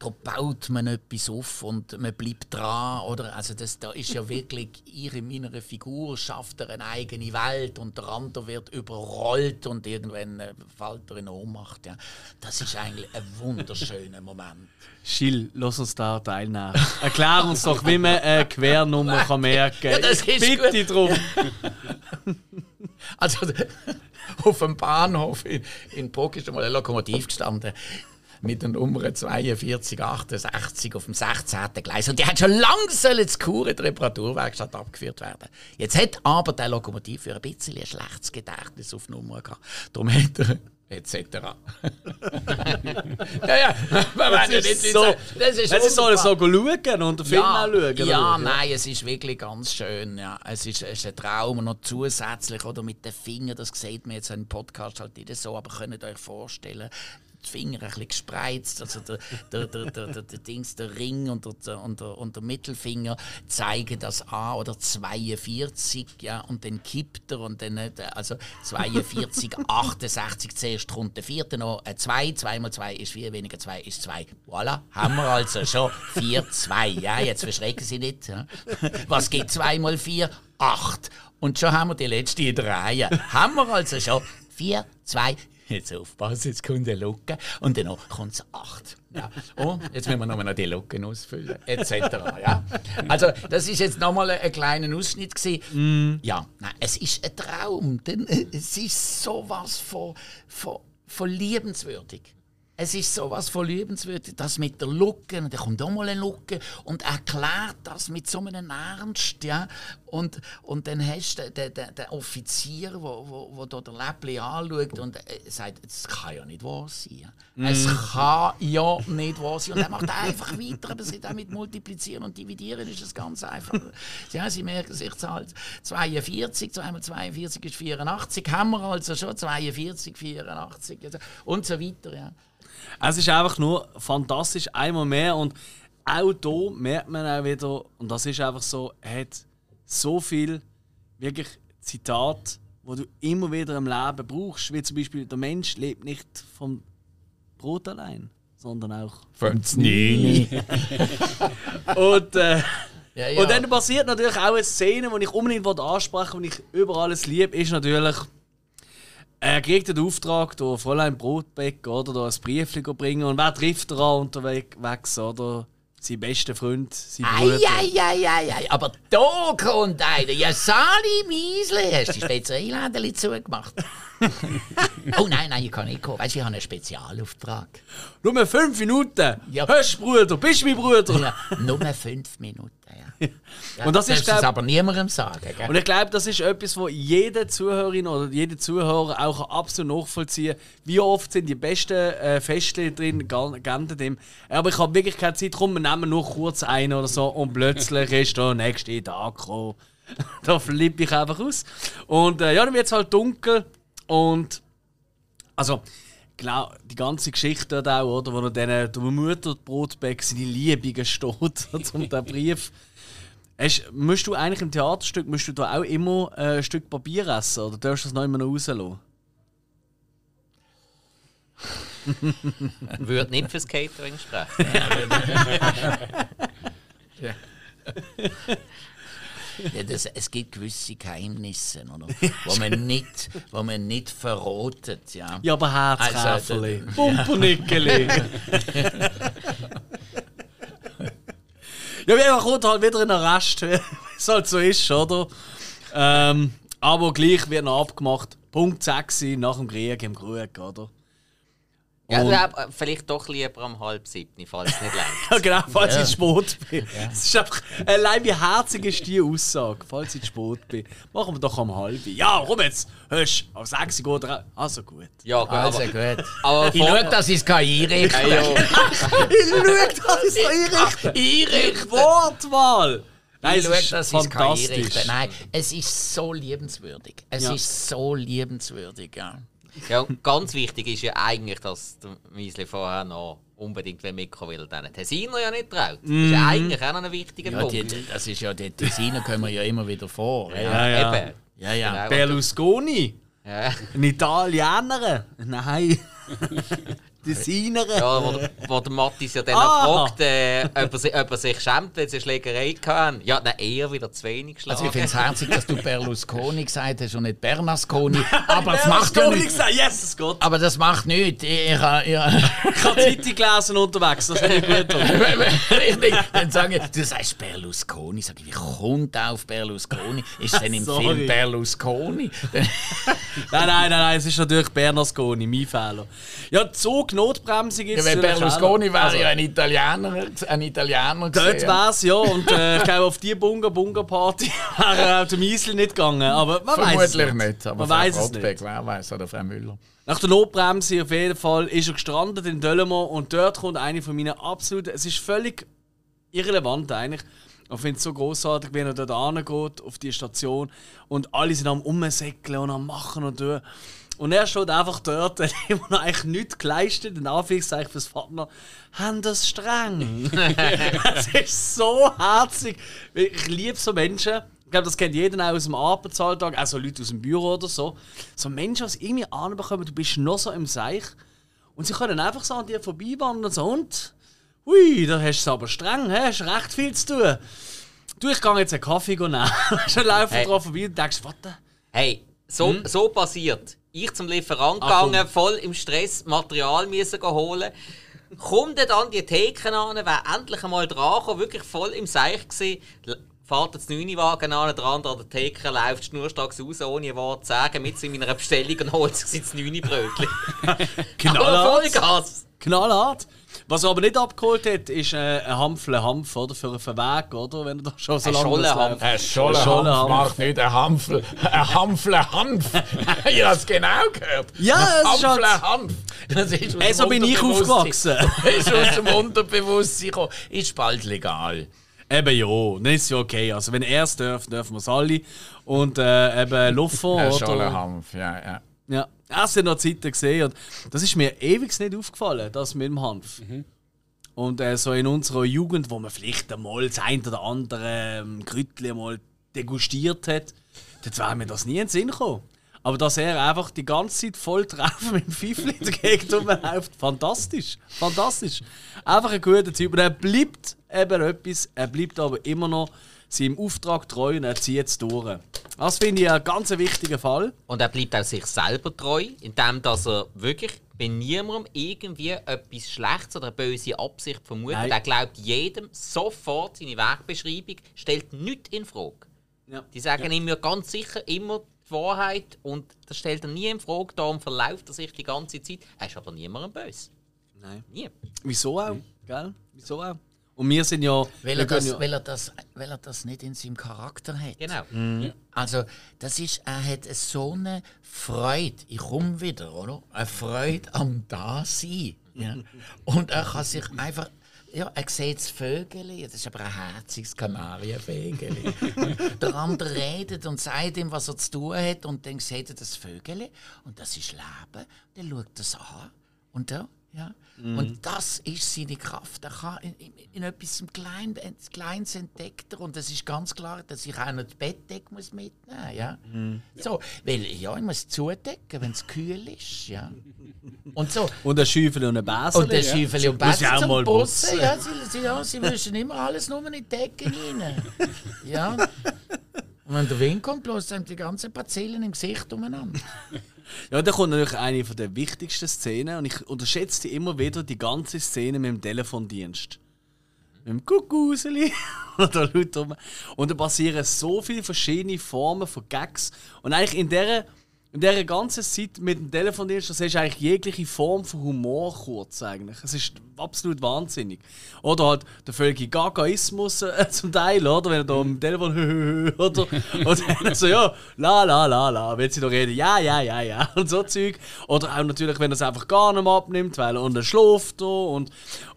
S2: da baut man etwas auf und man bleibt dran. Oder? Also das, da ist ja wirklich, ihre meiner Figur schafft er eine eigene Welt und der andere wird überrollt und irgendwann äh, fällt er in Ohnmacht. Ja. Das ist eigentlich ein wunderschöner Moment.
S1: Schill, lass uns da teilnehmen. Erklär uns doch, wie man eine Quernummer kann merken kann.
S2: Ja, das ist
S1: Bitte
S2: gut.
S1: drum.
S2: Also auf dem Bahnhof in, in Bruck ist einmal eine Lokomotive gestanden mit der Nummer 4268 auf dem 16. Gleis. Und die hat schon lange zu Kur in der Reparaturwerkstatt abgeführt werden. Jetzt hat aber der Lokomotiv für ein bisschen ein schlechtes Gedächtnis auf die Nummer gehabt. Darum hat er etc. ja, ja,
S1: Das ist so,
S2: das ist
S1: es ist so, schauen und den Film
S2: ja,
S1: auch schauen.
S2: Ja, nein, es ist wirklich ganz schön. Ja. Es, ist, es ist ein Traum und noch zusätzlich oder mit den Fingern, das sieht man jetzt im Podcast halt nicht so, aber könnt ihr euch vorstellen, die Finger ein bisschen gespreizt, also der, der, der, der, der, Dings, der Ring und der, und, der, und der Mittelfinger zeigen das an oder 42, ja, und dann kippt er und dann, äh, also 42, 68, zuerst der vierte noch, ein 2, 2 mal 2 ist 4, weniger 2 ist 2. Voilà, haben wir also schon 4, 2, ja, jetzt verschrecken Sie nicht. Ja. Was gibt 2 mal 4? 8. Und schon haben wir die letzte in der Reihe. haben wir also schon 4, 2, Jetzt aufpassen, jetzt kommt eine Lücke und dann kommt es 8. Ja. Oh, jetzt müssen wir nochmal die Lücken ausfüllen, etc. Ja. Also, das ist jetzt nochmal ein, ein kleiner Ausschnitt. Gewesen. Ja, nein, es ist ein Traum, denn es ist sowas von, von, von liebenswürdig. Es ist sowas von liebenswürdig, das mit der Lucke, und dann kommt auch mal eine Lucke und erklärt das mit so einem Ernst, ja. Und, und dann hast du den, den, den Offizier, der wo, wo, wo da der Läppli anschaut und äh, sagt, es kann ja nicht wahr sein. Es kann ja nicht wahr sein. Und er macht einfach weiter, aber sie damit multiplizieren und dividieren ist es ganz einfach. Ja, sie merken sich zahlt 42, 2 mal 42 ist 84, haben wir also schon 42, 84 also, und so weiter, ja.
S1: Es ist einfach nur fantastisch, einmal mehr. Und auch hier merkt man auch wieder, und das ist einfach so, er hat so viel wirklich Zitat, wo du immer wieder im Leben brauchst. Wie zum Beispiel, der Mensch lebt nicht vom Brot allein, sondern auch
S2: Vom Znini.
S1: Und, äh,
S2: Ja, ja.
S1: und dann passiert natürlich auch eine Szene, die ich unbedingt ansprechen will, die ich über alles liebe, ist natürlich, er kriegt den Auftrag, da Fräulein Brotbeck oder da ein Briefchen bringen und wer trifft er an unterwegs, oder? Sein bester Freund, sein Bruder.
S2: Eieieiei, aber da kommt einer. Ja, Sali Miesle, hast du die Spezialläden zugemacht? oh nein, nein, ich kann nicht kommen. Weißt du, ich habe einen Spezialauftrag.
S1: Nur fünf Minuten!
S2: Ja.
S1: Hörst du, Bruder, bist du mein Bruder?
S2: Ja, nur fünf Minuten, ja. Ja
S1: Und das ist,
S2: du es
S1: glaub-
S2: aber niemandem sagen, gell?
S1: Und ich glaube, das ist etwas, wo jede Zuhörerin oder jeder Zuhörer auch absolut nachvollziehen kann. Wie oft sind die besten äh, Feste drin, gerne dem. Aber ich habe wirklich keine Zeit, komm, wir nehmen nur kurz ein oder so und plötzlich ist der nächste Tag gekommen. da flippe ich einfach aus. Und äh, ja, dann wird es halt dunkel und also genau, die ganze Geschichte dort auch, oder, wo er dann der Mutter Brotbeck seine Liebe gesteht zum den Brief. Hast, musst du eigentlich im Theaterstück musst du da auch immer äh, ein Stück Papier essen oder darfst du das noch immer noch rauslassen?
S3: Würde nicht fürs Catering sprechen.
S2: Ja, das, es gibt gewisse Geheimnisse, oder? wo, man nicht, wo man nicht verrotet. Ja.
S1: Ja, aber Herzkäferli,
S2: Also,
S1: Pumpernickeli. ja, einfach kommt halt wieder in den Rest, wie es halt so ist, oder? Ähm, aber gleich wird noch abgemacht. Punkt 6 nach dem Krieg im Krug, oder?
S3: Ja, glaub, äh, vielleicht doch lieber um halb sieben, falls es nicht langt.
S1: Ja, genau, falls
S2: Ja.
S1: ich zu spät bin. Es ist einfach, allein wie herzig ist die Aussage, falls ich zu spät bin. Machen wir doch um halb. Ja, komm jetzt, hörst du, auf 6 Uhr oder Also gut.
S3: Ja, gut,
S2: Also
S3: aber,
S2: gut.
S3: aber
S2: Ich schaue, dass ich es einrichten
S3: Ja, ja.
S1: Ich schau, dass ich so einrichte.
S2: Einrichten!
S1: Wortwahl! Nein,
S2: ich
S1: es
S2: schaue,
S1: ist
S2: dass ich es
S1: fantastisch.
S2: einrichten Nein, es ist so liebenswürdig. Es
S1: Ja.
S2: ist so liebenswürdig, ja.
S3: Ja, ganz wichtig ist ja eigentlich, dass der Miesli vorher noch unbedingt mitkommen will. Dann hat Hesiner ja nicht traut. Das ist ja eigentlich auch noch ein wichtiger
S2: ja
S3: Punkt.
S2: die, das ist ja, die Tessiner kommen ja immer wieder vor. Ja,
S1: Ja, ja.
S3: Eben.
S2: ja. ja.
S3: Genau.
S1: Berlusconi,
S3: Ja.
S1: ein Italiener. Nein. Designer.
S3: Ja, wo, der- wo der Mattis ja dann
S1: Ah.
S3: auch fragt, äh, ob, er, ob er sich schämt, wenn sie eine Schlägerei hatten. Ja, nein, eher wieder zu wenig
S2: Also
S3: geschlagen.
S2: ich finde es herzig, dass du Berlusconi gesagt hast und nicht Bernasconi. Aber das macht ja
S1: Berlusconi
S2: nichts.
S1: Jesus Gott.
S2: Aber das macht nichts. Ich, ich, ich,
S1: Ich habe die Zeitung gelesen unterwegs, das finde ich gut.
S2: Richtig. Dann sage ich, du sagst Berlusconi. Sag ich, wie kommt er auf Berlusconi? Ist es denn im
S1: Sorry.
S2: Film Berlusconi? Dann-
S1: Nein, nein, nein, nein, es ist natürlich Bernasconi, mein Fehler. Ja, die Zugnotbremse gibt
S2: Ja,
S1: es
S2: wenn Berlusconi wäre
S1: also,
S2: ja ein Italiener, ein Italiener
S1: Dort
S2: gewesen.
S1: wär's ja, und äh, ich glaube, auf die Bunga-Bunga-Party wäre auch der Miesel nicht gegangen. Aber man weiß es
S2: Vermutlich nicht, aber
S1: man weiß es nicht.
S2: wer weiß, oder Frau Müller.
S1: Nach der Notbremse auf jeden Fall ist er gestrandet in Delemont und dort kommt eine von meinen absoluten. Es ist völlig irrelevant eigentlich. Ich finde es so großartig, wenn er dort angeht auf die Station und alle sind am Umsäckeln und am Machen und tun. Und er steht einfach dort, er hat immer noch eigentlich nichts geleistet, in Anführungszeichen fürs Vater. Haben das streng. Es ist so herzig. Ich liebe so Menschen. Ich glaube, das kennt jeder auch aus dem Arbeitsalltag, auch so Leute aus dem Büro oder so. So Menschen, die irgendwie anbekommen, du bist noch so im Seich. Und sie können einfach so an dir vorbeiwandern und so. Und, hui, da hast du es aber streng, hast recht viel zu tun. Du, ich gehe jetzt einen Kaffee nehmen. Dann laufen
S3: Hey.
S1: drauf vorbei und denkst, warte.
S3: Hey, so, so passiert. Ich zum Lieferant
S1: Hm? Ach,
S3: gegangen, voll im Stress, Material müssen holen. Kommt dann an die Theken an, wäre endlich einmal dran gekommen, wirklich voll im Seich gewesen. Fährt jetzt 9 Wagen an, andere an der Theke läuft schnurstracks raus, ohne Wort zu sagen, mit in meiner Bestellung und holt sich das 9 Brötchen.
S1: Knallhart. Knallhart. Was er aber nicht abgeholt hat, ist äh, ein Hampfle Hanf, oder? Für einen Weg, oder? Wenn er da schon so
S3: Ein
S1: lange
S3: Schollenhanf.
S1: läuft.
S2: Ein Schollenhanf. macht nicht ein Hampfel. Ein Hampfle Hanf. ich habe es genau gehört.
S1: Ja, es ist
S2: Hampfle
S1: halt-
S2: Hanf. Das ist aus
S1: so
S2: dem
S1: bin ich aufgewachsen.
S2: ist aus dem Unterbewusstsein gekommen. Ist bald legal.
S1: Eben ja, dann ist ja okay. Also wenn er es darf, dürfen wir es alle. Und äh, eben oder?
S2: Schollenhanf, ja, ja.
S1: Ja, erst in der Zeit gesehen und das ist mir ewig nicht aufgefallen, das mit dem Hanf. Und äh, so in unserer Jugend, wo man vielleicht einmal das ein oder andere ähm, Grütli mal degustiert hat, dort wäre mir das nie in den Sinn gekommen. Aber dass er einfach die ganze Zeit voll drauf mit dem Pfeifli dagegen rumläuft, fantastisch. Fantastisch. Einfach ein guter Typ. Und er bleibt eben etwas, er bleibt aber immer noch seinem Auftrag treu und er zieht es durch. Das finde ich einen ganz wichtigen Fall.
S3: Und er bleibt auch sich selber treu, indem dass er wirklich bei niemandem irgendwie etwas Schlechtes oder eine böse Absicht vermutet.
S1: Nein.
S3: Er glaubt jedem sofort seine Wegbeschreibung, stellt nichts in Frage.
S1: Ja.
S3: Die sagen ihm ja ganz sicher immer die Wahrheit und das stellt er nie in Frage, darum verläuft er sich die ganze Zeit. Er ist aber niemandem böse.
S1: Nein.
S3: Nie.
S1: Wieso auch? Gell? Wieso auch? Und wir sind ja.
S2: Weil er, das,
S1: ja
S2: weil, er das, weil er das nicht in seinem Charakter hat.
S3: Genau.
S2: Also, das ist, er hat so eine Freude, ich komme wieder, oder? Eine Freude am Dasein. Ja? Und er kann sich einfach, ja, er sieht das Vögel, das ist aber ein herziges Kanarienvögel. Der andere redet und sagt ihm, was er zu tun hat, und dann sieht er das Vögel, und das ist Leben, dann schaut er es an, und da, ja. Und das ist seine Kraft. Er kann in, in, in etwas Klein, Kleines entdeckt er. Und es ist ganz klar, dass ich auch noch die Bettdecke muss mitnehmen muss. Ja? So, weil ja, ich muss zudecken, wenn es kühl ist. Ja? Und so.
S1: Und ein Schäufel und ein Besen.
S2: Und der Schäufel und
S1: ja
S2: Besen
S1: auch
S2: zum
S1: mal
S2: Putzen.
S1: putzen.
S2: Ja, sie, sie, ja, sie wischen immer alles nur in die Decken rein. Ja. Und wenn der Wind kommt, bloß sind die ganzen Parzellen im Gesicht umeinander.
S1: Ja, da kommt natürlich eine von der wichtigsten Szenen und ich unterschätze immer wieder die ganze Szene mit dem Telefondienst. Mit dem Kuckuseli oder Leute rum. Und da passieren so viele verschiedene Formen von Gags. Und eigentlich in dieser, in dieser ganzen Zeit mit dem Telefondienst, da siehst du eigentlich jegliche Form von Humor kurz eigentlich. Es ist absolut wahnsinnig. Oder halt der völlige Gagaismus äh, zum Teil, oder? Wenn er da am Telefon oder und dann so, ja, la la la la, wenn sie da reden, ja, ja, ja, ja und so Zeug. Oder auch natürlich, wenn er es einfach gar nicht mehr abnimmt, weil er unten schläft und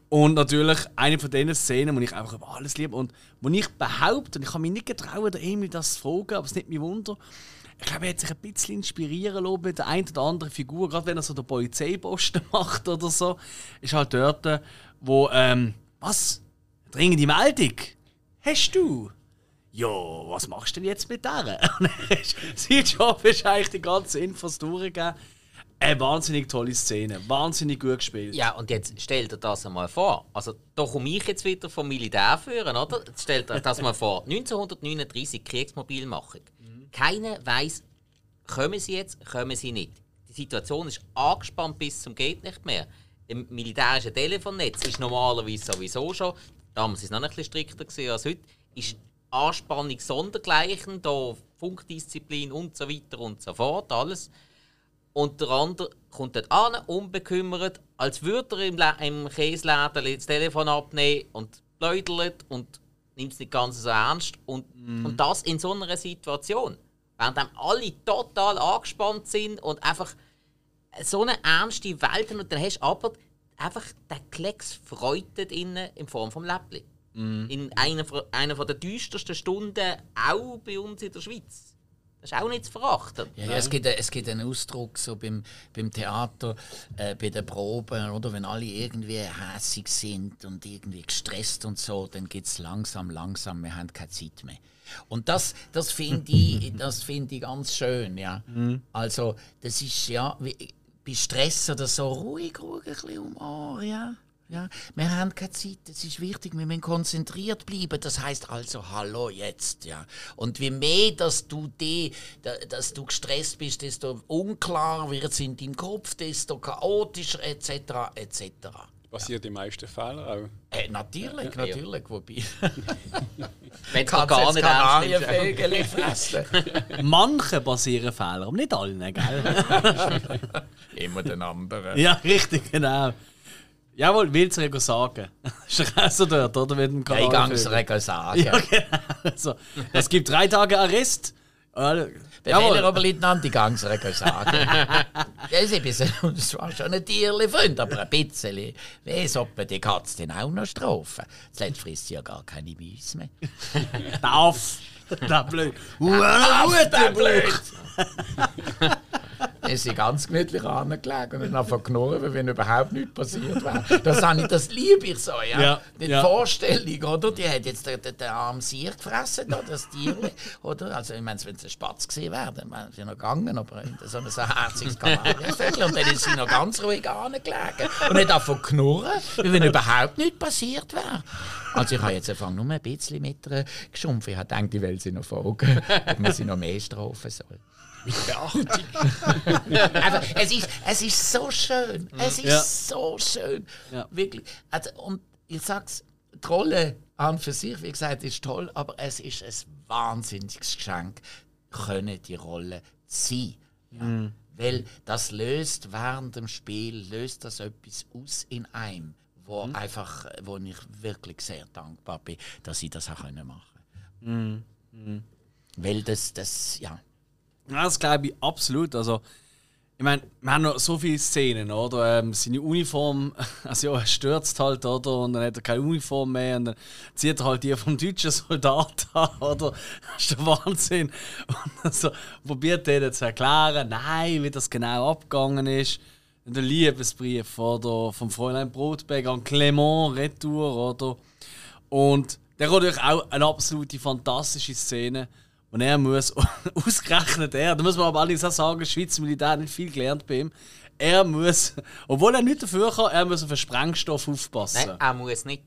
S1: und natürlich eine von diesen Szenen, die ich einfach über alles liebe und wo ich behaupte, und ich kann mich nicht getrauen, der Emil das zu fragen, aber es ist nicht mein Wunder, ich glaube, er hat sich ein bisschen inspirieren lassen mit der einen oder anderen Figur, gerade wenn er so den Polizeiposten macht oder so, ist halt dort, wo, ähm, was? Dringende Meldung? Hast du? Ja, was machst du denn jetzt mit der? Er Sein Job ist eigentlich die ganzen Infos durchgeben. Eine wahnsinnig tolle Szene, wahnsinnig gut gespielt.
S3: Ja, und jetzt stell dir das einmal vor. Also, da komme ich jetzt wieder vom Militär führen, oder? Stell dir das mal vor. 1939 Kriegsmobilmachung. Keiner weiß, kommen sie jetzt, kommen sie nicht. Die Situation ist angespannt bis zum geht nicht mehr. Im militärischen Telefonnetz ist normalerweise sowieso schon, damals war es noch ein bisschen strikter gewesen als heute, ist Anspannung sondergleichen, da Funkdisziplin und so weiter und so fort, alles. Und der andere kommt dort an, unbekümmert, als würde er im, Le im Käseladen das Telefon abnehmen und läutelt und nimmt es nicht ganz so ernst. Und, und das in so einer Situation. Während dann alle total angespannt sind und einfach so eine ernste Welt haben. Und dann hast du aber einfach den Klecks Freude innen in Form vom Läppli. In einer, einer von der düstersten Stunden, auch bei uns in der Schweiz. Das ist auch nicht zu verachten.
S2: Ja, ja, es, gibt, es gibt einen Ausdruck so beim, beim Theater, äh, bei den Proben, oder? Wenn alle irgendwie hässig sind und irgendwie gestresst und so, dann geht es langsam, langsam, wir haben keine Zeit mehr. Und das, das finde ich, das find ich ganz schön, ja. Also, das ist ja, wie, bei Stress oder so, ruhig, ruhig, ein bisschen Humor, ja. Ja, wir haben keine Zeit, es ist wichtig, wir müssen konzentriert bleiben. Das heißt also, hallo jetzt, ja. Und wie mehr, dass du die, da- dass du gestresst bist, desto unklar wird es in deinem Kopf, desto chaotischer etc. etc.
S4: Passiert die meisten Fehler auch.
S2: Äh, natürlich, natürlich, wobei
S3: Wenn
S2: kannst
S3: gar nicht.
S2: Kanarienvögel fressen.
S1: Manche passieren Fehler, aber nicht allen, gell?
S2: Immer den anderen.
S1: ja, richtig, genau. Jawohl, willst du sagen? so dort, oder? Mit dem
S2: Eingangsregel sagen.
S1: Ja, genau. Also, es gibt drei Tage Arrest. Äh,
S2: Befehle
S1: Jawohl.
S2: Oberleutnant die Gangsregel sagen. ja, sie sind uns zwar schon ein Tierli-Freund, aber ein bisschen. Wie sollte die Katze denn auch noch strafen? Zuletzt frisst sie ja gar keine Mäuse mehr.
S1: Darf. Da blöd. Huere gute
S2: blöd! Er ist ganz gemütlich angelegt und dann einfach knurren, wenn überhaupt nichts passiert wäre. Das, ich, das liebe ich so, ja.
S1: Ja,
S2: Die
S1: ja.
S2: Vorstellung, oder? Die hat jetzt den, den, den armen Sier gefressen, da, das Tier, oder? Also, ich meine, wenn es ein Spatz gewesen wäre, dann wäre sie noch gegangen, aber so ein so herziges Kanarienvögel. Und dann ist sie noch ganz ruhig angelegen und hat davon knurren, wie wenn überhaupt nichts passiert wäre. Also, ich habe jetzt einfach nur ein bisschen mit geschumpft. Ich habe gedacht, ich will sie noch folgen, ob man sie noch mehr strafen soll. Aber es ist, es ist so schön. Es ist
S1: Ja.
S2: so schön.
S1: Ja.
S2: Wirklich. Also, und ich sag's, die Rolle an für sich, wie gesagt, ist toll, aber es ist ein wahnsinniges Geschenk, können die Rolle sein. Ja. Weil das löst während dem Spiel löst das etwas aus in einem, wo einfach, wo ich wirklich sehr dankbar bin, dass ich das auch können machen. Weil das, das, ja.
S1: Ja, das glaube ich absolut. Also, ich meine, wir haben noch so viele Szenen, oder? Ähm, seine Uniform, also ja, er stürzt halt, oder? Und dann hat er keine Uniform mehr und dann zieht er halt die vom deutschen Soldat an, oder? Das ist der Wahnsinn. Und dann so probiert denen zu erklären, nein, wie das genau abgegangen ist. Und der Liebesbrief, oder? Vom Fräulein Brotberg an Clement Retour, oder? Und der hat natürlich auch eine absolute fantastische Szene. Und er muss, ausgerechnet er, da muss man aber allerdings auch sagen, Schweizer Militär nicht viel gelernt bei ihm. Er muss, obwohl er nicht dafür kann, er muss auf den Sprengstoff aufpassen.
S3: Nein, er muss nicht.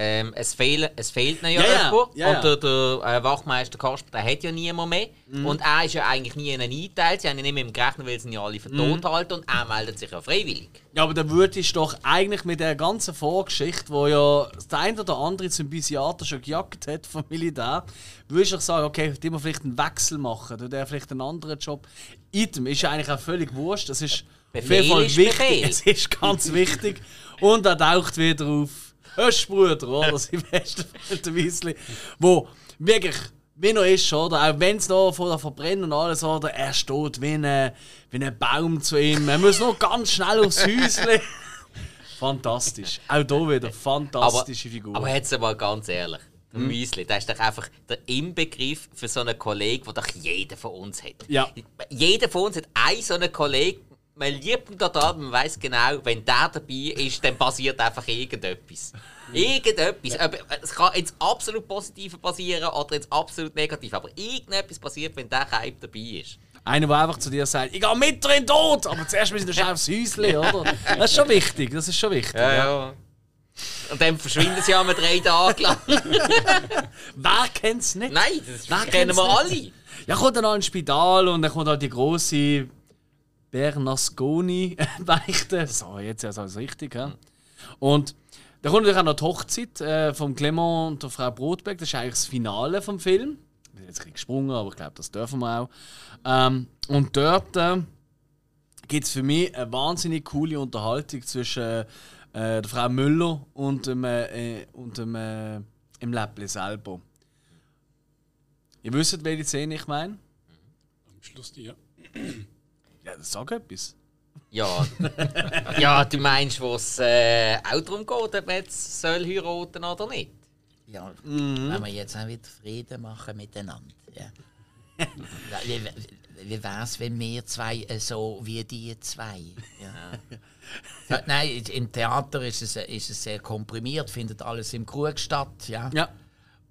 S3: Ähm, es, fehlen, es fehlt ja,
S1: Ja,
S3: jemand.
S1: Ja, ja.
S3: Und der, der äh, Wachmeister Kasper, der hat ja niemand mehr.
S1: Mhm.
S3: Und er ist ja eigentlich nie in einen eingeteilt. Sie haben ihn nicht mit ihm gerechnet, weil sie ihn ja alle für tot
S1: Mhm.
S3: halten. Und er meldet sich ja freiwillig.
S1: Ja, aber dann würdest du doch eigentlich mit der ganzen Vorgeschichte, wo ja der ein oder andere zum Bisiater schon gejagt hat vom Militär, würdest du doch sagen, okay, die wir vielleicht einen Wechsel machen, oder der vielleicht einen anderen Job. Item ist ja eigentlich auch völlig wurscht. Das ist
S3: Befehl
S1: auf jeden Fall wichtig.
S3: Befehl.
S1: Es ist ganz wichtig. Und er taucht wieder auf. Öschbruder, oder? Sein bester Freund, der Wiesli. Wo wirklich, wie er ist, oder? Auch wenn es noch von der Verbrennen und alles, oder? Er steht wie ein, wie ein Baum zu ihm. Er muss noch ganz schnell aufs Häuschen. Fantastisch. Auch hier wieder fantastische Figur.
S3: Aber jetzt mal ganz ehrlich. Der
S1: Mhm.
S3: Müsli, das ist doch einfach der Inbegriff für so einen Kollegen, den doch jeder von uns hat.
S1: Ja.
S3: Jeder von uns hat einen so einen Kollegen, man liebt ihn total, man weiß genau, wenn der dabei ist, dann passiert einfach irgendetwas. Irgendetwas. Aber Es kann ins absolut Positive passieren oder ins absolut Negative, aber irgendetwas passiert, wenn der Keim dabei ist.
S1: Einer, der einfach zu dir sagt, ich gehe mit dir in den Tod, aber zuerst müssen wir aufs Häuschen, oder? Das ist schon wichtig, das ist schon wichtig.
S3: Ja, ja. Und dann verschwinden sie ja mit drei Tagen lang.
S1: Wer kennt es nicht?
S3: Nein, das
S1: Wer
S3: kennen wir
S1: nicht?
S3: alle.
S1: Ja, kommt dann noch ins Spital und dann kommt halt die große Bernasconi Beichte. So, jetzt ist alles richtig, ja. Und dann kommt natürlich auch noch die Hochzeit äh, von Clement und der Frau Brotbeck. Das ist eigentlich das Finale vom Film. Ich bin jetzt ein bisschen gesprungen, aber ich glaube, das dürfen wir auch. Ähm, und dort äh, gibt es für mich eine wahnsinnig coole Unterhaltung zwischen äh, der Frau Müller und dem, äh, und dem äh, im Läppli selber. Ihr wisst, welche Szene ich meine?
S4: Am Schluss die, ja.
S1: Ja, sag etwas.
S3: Ja. ja, du meinst, wo es äh, auch darum geht, ob man jetzt soll heiraten oder nicht?
S2: Ja, wenn wir jetzt auch wieder Frieden machen miteinander. Ja. Ja, wie wie wäre es, wenn wir zwei äh, so wie die zwei? Ja. Ja, nein, im Theater ist es, ist es sehr komprimiert, findet alles im Krug statt. Ja.
S1: Ja.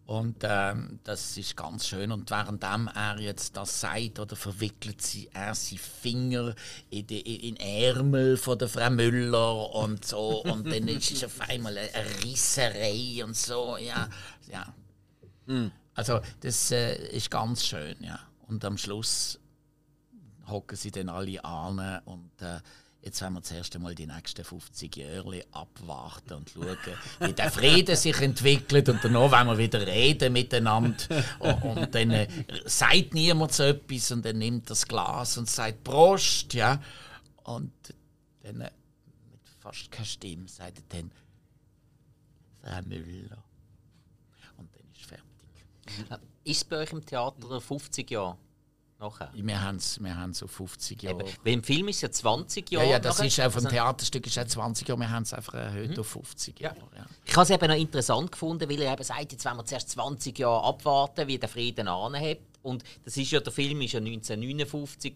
S2: Und ähm, das ist ganz schön. Und währenddem er jetzt das sagt, oder verwickelt sie er seine Finger in die in Ärmel von der Frau Müller und so. Und dann ist es auf einmal eine, eine Risserei und so. Ja, ja. Also das äh, ist ganz schön, ja. Und am Schluss hocken sie dann alle an und äh, jetzt werden wir zuerst einmal die nächsten 50 Jahre abwarten und schauen, wie der Frieden sich entwickelt und danach werden wir wieder reden miteinander und, und dann äh, sagt niemand so etwas und dann nimmt das Glas und sagt Prost, ja. Und dann äh, mit fast keiner Stimme sagt er dann Frau Müller. Und dann ist fertig.
S3: Ist es bei euch im Theater 50 Jahre nachher?
S2: Wir haben es wir haben's auf 50 Jahre.
S3: Eben, Weil im Film ist es ja 20
S2: Ja,
S3: Jahre
S2: ja, das
S3: nachher.
S2: ist auch vom
S3: Also,
S2: Theaterstück ist auch 20 Jahre, wir haben es einfach erhöht auf 50 Jahre. Ja.
S3: Ich habe es eben noch interessant gefunden, weil er eben sagt, jetzt wollen wir zuerst 20 Jahre abwarten, wie der Frieden anhebt. Und das ist ja, der Film ist ja 1959,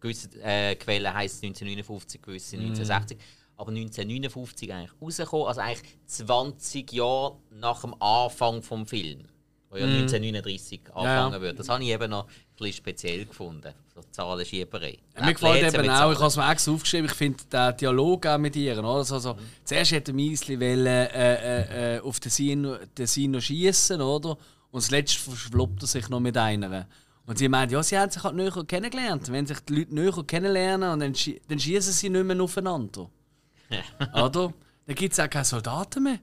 S3: gewisse äh, Quellen heisst 1959, gewisse 1960. Aber 1959 eigentlich rausgekommen, also eigentlich 20 Jahre nach dem Anfang vom Film, wo ja 1939 angefangen wird. Das habe ich eben noch ein bisschen speziell gefunden, so Zahlenschieberei.
S1: Mir gefällt eben auch, ich habe es mir extra aufgeschrieben, ich finde den Dialog auch mit ihr. Oder? Also, also, zuerst hätte Miesli wollen, äh, äh, äh, auf den Sino, den Sino schießen, oder? Und zuletzt verschwuppt er sich noch mit einer. Und sie meint, ja, sie haben sich halt näher kennengelernt. Wenn sich die Leute näher kennenlernen, und dann, schie dann schießen sie nicht mehr aufeinander. oder? Dann gibt es auch keine Soldaten mehr.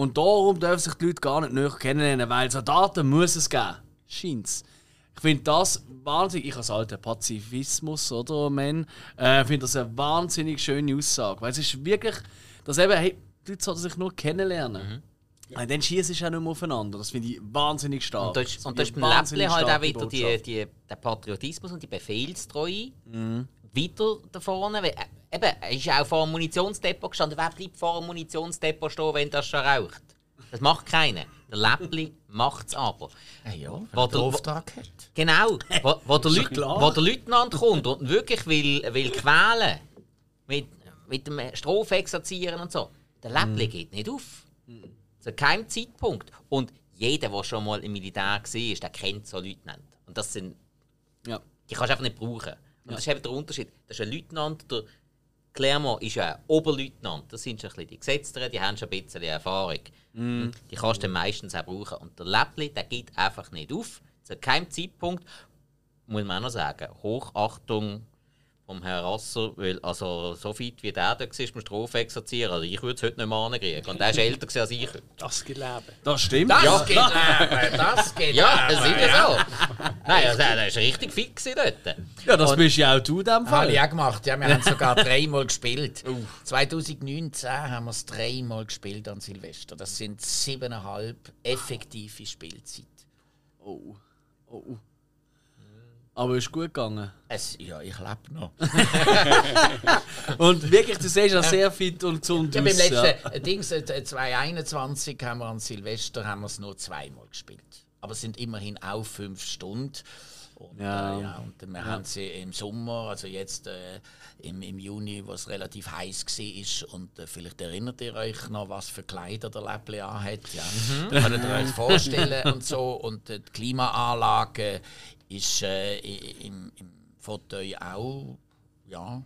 S1: Und darum dürfen sich die Leute gar nicht näher kennenlernen, weil Soldaten muss es geben. Scheint's. Ich finde das wahnsinnig, ich als alter Pazifismus oder Man, äh, finde das eine wahnsinnig schöne Aussage. Weil es ist wirklich, dass eben, hey, die Leute sollten sich nur kennenlernen. Und dann schießen sie auch nicht mehr aufeinander. Das finde ich wahnsinnig stark.
S3: Und da ist,
S1: Das
S3: und da ist beim Läppli halt auch wieder die, die, der Patriotismus und die Befehlstreue
S1: Mhm.
S3: wieder da vorne. Weil, äh, eben, er ist auch vor einem Munitionsdepot gestanden. Wer bleibt vor einem Munitionsdepot stehen, wenn das schon raucht? Das macht keiner. Der Läppli macht es aber.
S2: Ja, ja, wenn
S3: Wo
S2: er
S3: der-
S2: Auftrag hat.
S3: Genau, wo, wo, der, Leut, wo der Leutnant kommt und ihn wirklich will, will quälen mit, mit dem Strophe exerzieren und so. Der Läppli
S1: Mhm.
S3: geht nicht auf. Zu keinem Zeitpunkt. Und jeder, der schon mal im Militär war, der kennt so Leutnant. Und das sind,
S1: Ja.
S3: die kannst du einfach nicht brauchen. Und das ist eben der Unterschied. Das ist ein Leutnant, der Clermont ist ja ein Oberleutnant. Das sind schon ein bisschen die Gesetzteren, die haben schon ein bisschen Erfahrung.
S1: Mhm.
S3: Die kannst du dann meistens auch brauchen. Und der Läppli, der geht einfach nicht auf. Zu keinem Zeitpunkt, muss man auch noch sagen, Hochachtung vom Herrn Rasser, weil also so fit wie der da war beim Strophe exerzieren, also ich würde es heute nicht mehr ankriegen. Und der ist älter als ich heute.
S4: Das gibt Leben.
S1: Das stimmt.
S2: Das
S1: ja.
S2: geht leben, das geht
S3: Ja, das ist ja so. Nein, also, der war richtig fit dort.
S1: ja, das
S3: Und-
S1: bist ja auch du in dem
S2: Habe
S1: Fall.
S2: ich auch gemacht. Ja, wir haben es sogar dreimal gespielt. 2019 haben wir es dreimal gespielt an Silvester. Das sind siebeneinhalb effektive Spielzeit.
S1: Oh. Oh. Aber ist gut gegangen.
S2: Es, ja, ich lebe noch.
S1: Und wirklich, du siehst ja sehr fit und gesund
S2: Ja,
S1: aus.
S2: beim letzten
S1: ja.
S2: äh, Dings, äh, 2021 haben wir an Silvester haben wir es nur zweimal gespielt. Aber es sind immerhin auch fünf Stunden. Und,
S1: Ja.
S2: äh, ja, und wir haben sie im Sommer, also jetzt äh, im, im Juni, wo es relativ heiß war. Und äh, vielleicht erinnert ihr euch noch, was für Kleider der Läppli anhat. Ja. Könnt ihr euch vorstellen und so. Und äh, die Klimaanlage ist äh, im, im Fauteuil auch ja,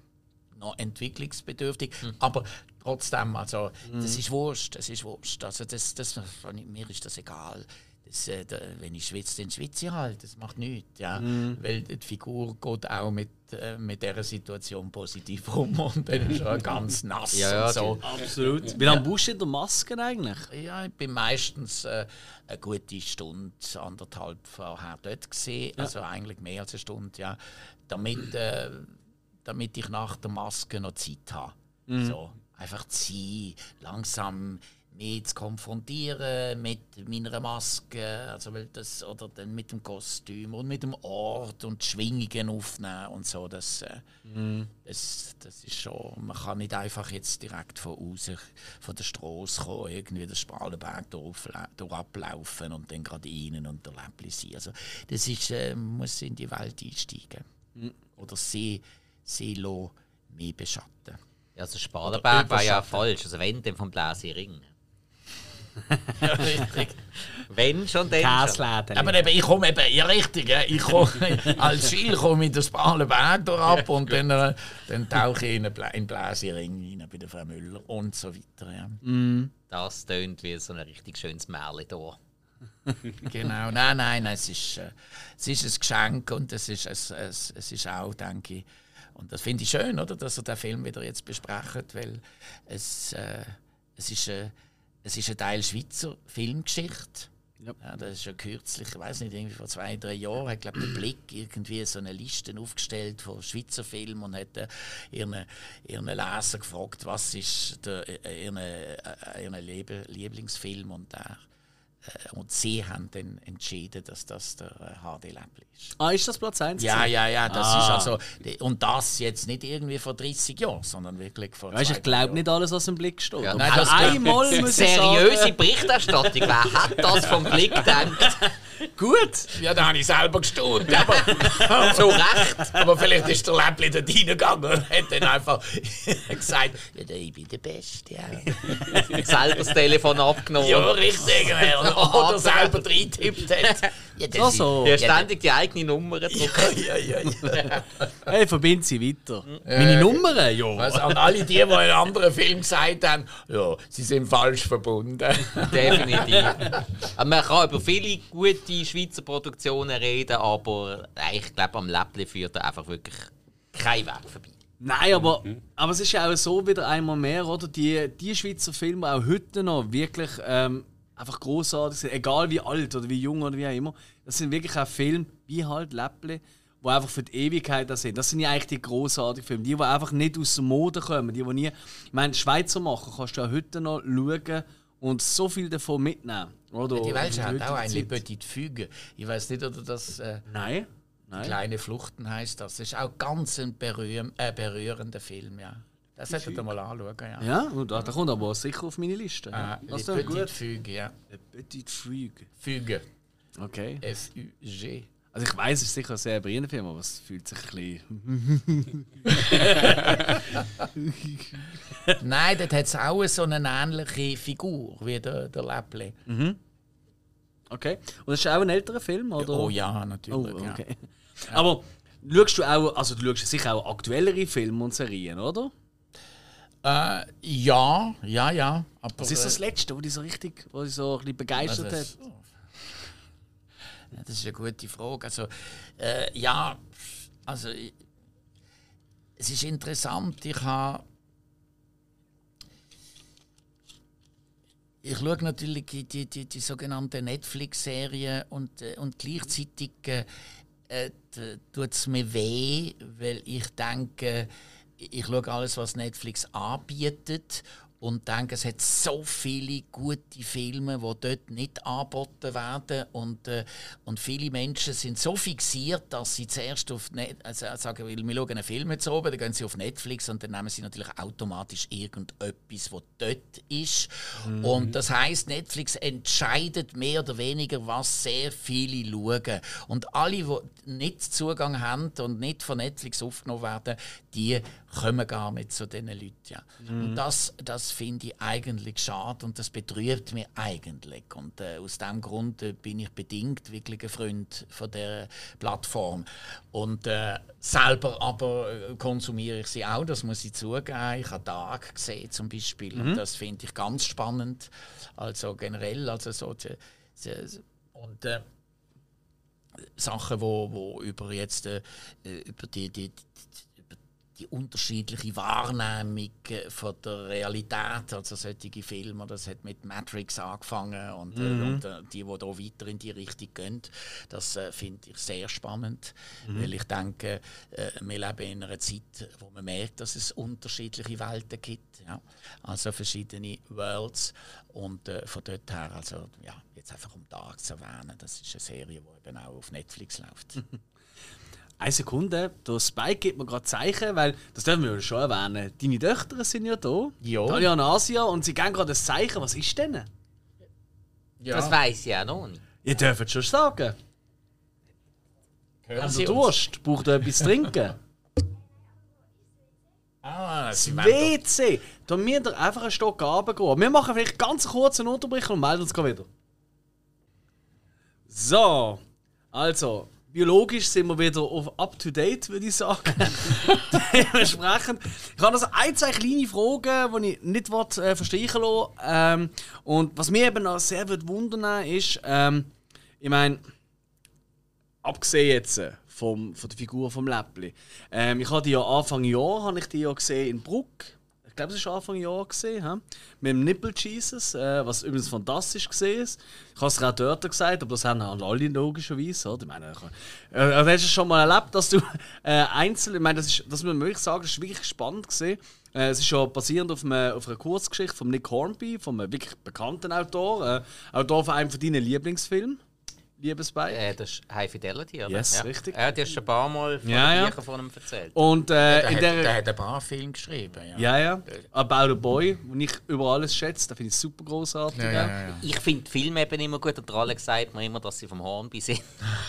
S2: noch entwicklungsbedürftig. Aber trotzdem, also, das ist Wurscht. Das ist Wurscht. Also, das, das, mir ist das egal. Das, äh, da, wenn ich schwitze, dann schwitze ich halt. Das macht nichts. Ja. Weil die Figur geht auch mit, äh, mit dieser Situation positiv um und dann ist er ganz nass
S3: Ja, ja,
S2: und so.
S1: Absolut. Wie lange brauchst du in der Maske eigentlich?
S2: Ja, ich bin meistens äh, eine gute Stunde, anderthalb vorher dort gesehen. Also eigentlich mehr als eine Stunde, ja. Damit, äh, damit ich nach der Maske noch Zeit habe. So, einfach Zeit, langsam mich zu konfrontieren mit meiner Maske, also weil das, oder dann mit dem Kostüm und mit dem Ort und die Schwingungen aufnehmen und so. Das, äh, das, das ist schon, man kann nicht einfach jetzt direkt von außen, von der Straße kommen, irgendwie den Spalenberg durch, durch ablaufen und dann gerade rein und der Läppli sein. Also das ist, äh, man muss in die Welt einsteigen. Oder sie, sie lassen mich beschatten.
S3: Ja, also Spalenberg war ja falsch. Also wenn, dann vom Bläsering.
S2: Richtig.
S3: Wenn schon, dann schon.
S1: Käsläden.
S2: Aber eben, ich komme eben, ja richtig, ja, ich komme, als Schiel komme ich den Spalenberg durch ab und dann, äh, dann tauche ich in einen Bläsering rein bei der Frau Müller und so weiter. Ja.
S3: Das tönt wie so ein richtig schönes Märchen da.
S2: Genau, nein, nein, nein, es ist, äh, es ist ein Geschenk und es ist, es, es, es ist auch, denke ich, und das finde ich schön, oder, dass ihr den Film wieder jetzt besprechen, weil es, äh, es, ist, äh, es ist ein Teil Schweizer Filmgeschichte.
S1: Ja.
S2: Ja, das ist ja kürzlich, ich weiß nicht, irgendwie vor zwei, drei Jahren, hat glaube der Blick irgendwie so eine Liste aufgestellt von Schweizer Filmen und hat äh, ihren, ihren Leser gefragt, was ist der, äh, ihren, äh, ihren Liebe, Lieblingsfilm und der äh, und sie haben dann entschieden, dass das der äh, HD Läppli ist.
S1: Ah, ist das Platz 1?
S2: Ja, ja, ja, das
S1: Ah.
S2: ist also und das jetzt nicht irgendwie vor 30 Jahren, sondern wirklich vor
S1: Weißt du, ich glaube nicht alles, was im Blick steht.
S3: Ja, nein, das
S1: einmal muss
S3: Seriöse
S1: sagen,
S3: Berichterstattung. Wer hat das vom Blick gedacht?
S1: gut.
S2: Ja, da habe ich selber gestaunt, aber,
S3: So recht.
S2: aber vielleicht ist der Läppli dort reingegangen und hat dann einfach gesagt, ja, da, ich bin der Beste. Ja,
S3: Selber das Telefon abgenommen.
S2: ja richtig. Oder, oder selber reintippt hat. Ja, das
S1: So,
S2: ist-
S1: so.
S3: Ja, ständig die eigene Nummer drücken.
S2: Ja, ja, ja.
S1: Hey, verbind sie weiter. Meine Nummern? Ja.
S2: Also an alle die, die in einem anderen Film gesagt haben, ja, sie sind falsch verbunden.
S3: Definitiv. Aber Man kann über viele gute Schweizer Produktionen reden, aber ich glaube, am Läppli führt er einfach wirklich kein Weg vorbei.
S1: Nein, aber, aber es ist ja auch so wieder einmal mehr, oder? Die, die Schweizer Filme auch heute noch wirklich ähm, einfach großartig sind, egal wie alt oder wie jung oder wie auch immer. Das sind wirklich auch Filme wie halt Läppli, die einfach für die Ewigkeit da sind. Das sind ja eigentlich die großartigen Filme, die, die einfach nicht aus der Mode kommen, die, die nie. Ich meine, Schweizer machen kannst du ja heute noch schauen und so viel davon mitnehmen. Oder?
S2: Die Welt hat auch eine
S1: Zeit.
S2: Petite Füge. Ich weiß nicht, oder das äh,
S1: Nein. Nein.
S2: Kleine Fluchten heißt das. Das ist auch ganz ein berühr äh, berührender Film, ja. Das solltet ihr mal anschauen, ja.
S1: Ja, und da, da kommt aber sicher auf meine Liste.
S2: Ah,
S1: das
S2: die
S1: ist
S2: Petite
S1: gut.
S2: Füge, ja.
S1: Petit Fugue.
S2: Füge.
S1: Okay.
S2: F-U-G.
S1: Also ich weiß, es ist sicher ein sehr berühmter Film, aber es fühlt sich ein bisschen.
S2: Nein, dort hat es auch so eine ähnliche Figur wie der, der Läppli.
S1: Okay. Und das ist auch ein älterer Film, oder?
S2: Oh ja,
S1: Oh,
S2: natürlich.
S1: okay. Aber schaust du auch, also du schaust sicher auch aktuellere Filme und Serien, oder?
S2: Ja. Äh, ja, ja, ja. Aber,
S1: Was ist das
S2: äh,
S1: Letzte, wo dich so richtig, wo dich so ein bisschen begeistert
S2: Also,
S1: hat?
S2: das, ja, das ist eine gute Frage. Also, äh, ja, also ich, es ist interessant. Ich habe ich schaue natürlich die, die, die, die sogenannten Netflix-Serien und, äh, und gleichzeitig äh, äh, tut es mir weh, weil ich denke, ich schaue alles, was Netflix anbietet und denke, es hat so viele gute Filme, die dort nicht angeboten werden und, äh, und viele Menschen sind so fixiert, dass sie zuerst auf Net also sagen, wir schauen einen Film jetzt oben, dann gehen sie auf Netflix und dann nehmen sie natürlich automatisch irgendetwas, was dort ist. Und das heißt, Netflix entscheidet mehr oder weniger, was sehr viele schauen. Und alle, die nicht Zugang haben und nicht von Netflix aufgenommen werden, die kommen gar nicht zu diesen Leuten. Ja. Und das, das finde ich eigentlich schade und das betrübt mich eigentlich. Und äh, aus diesem Grund äh, bin ich bedingt wirklich ein Freund von der Plattform. Und äh, selber aber äh, konsumiere ich sie auch, das muss ich zugeben. Ich habe Tag gesehen zum Beispiel mhm. und das finde ich ganz spannend. Also generell, also so die, die, und äh, Sachen, wo, wo über jetzt äh, über die, die, die unterschiedliche Wahrnehmung äh, von der Realität, also solche Filme, das hat mit Matrix angefangen und, äh, mhm. und äh, die, die da weiter in die Richtung gehen, das äh, finde ich sehr spannend, mhm. weil ich denke, äh, wir leben in einer Zeit, wo man merkt, dass es unterschiedliche Welten gibt, ja? also verschiedene Worlds und äh, von dort her, also ja, jetzt einfach um Tag zu erwähnen, das ist eine Serie, die eben auch auf Netflix läuft.
S1: Eine Sekunde, der Spike gibt mir gerade Zeichen, weil, das dürfen wir schon erwähnen, deine Töchter sind ja da.
S2: Ja.
S1: Talia und Asia, und sie geben gerade ein Zeichen. Was ist denn?
S3: Ja. Das weiß ich auch noch nicht.
S1: Ihr dürft schon sagen. Haben Sie Durst? Braucht ihr etwas zu trinken?
S2: Ah,
S1: das WC! Da müsst ihr einfach einen Stock runtergehen. Wir machen vielleicht ganz kurz einen Unterbrich und melden uns wieder. So, also, biologisch sind wir wieder auf up to date, würde ich sagen. Dementsprechend. Ich habe also ein, zwei kleine Fragen, die ich nicht will, äh, verstreichen lassen ähm, Und was mich eben auch sehr wird wundern ist, ähm, ich meine, abgesehen jetzt äh, vom, von der Figur vom Läppli. Ähm, ich habe die ja Anfang Jahr habe ich die ja gesehen in Bruck ich glaube, es war Anfang Jahr, gesehen, mit dem Nipple Jesus, äh, was übrigens fantastisch gesehen. Ich habe es auch dort gesagt, aber das haben alle logischerweise. Oder? Ich meine, äh, also hast du schon mal erlebt, dass du äh, einzeln, ich meine, das, ist, das muss man wirklich sagen, das ist wirklich spannend gesehen. Äh, es ist ja basierend auf, eine, auf einer Kurzgeschichte von Nick Hornby, einem wirklich bekannten Autor, äh, Autor von einem von deinen Lieblingsfilmen liebes Bei.
S3: Äh, das ist High Fidelity, oder?
S1: Yes, ja. richtig.
S3: Er hat ja schon ein paar Mal von
S1: ja, ja.
S3: von ihm erzählt.
S1: Und, äh,
S2: der,
S1: in
S2: hat,
S1: der,
S2: der hat ein paar Filme geschrieben.
S1: Ja, ja. ja. About a Boy, den ich über alles schätze, den finde ich super großartig.
S2: Ja, ja, ja.
S3: Ich finde Filme eben immer gut. Und alle sagt mir immer, dass sie vom Hornby sind.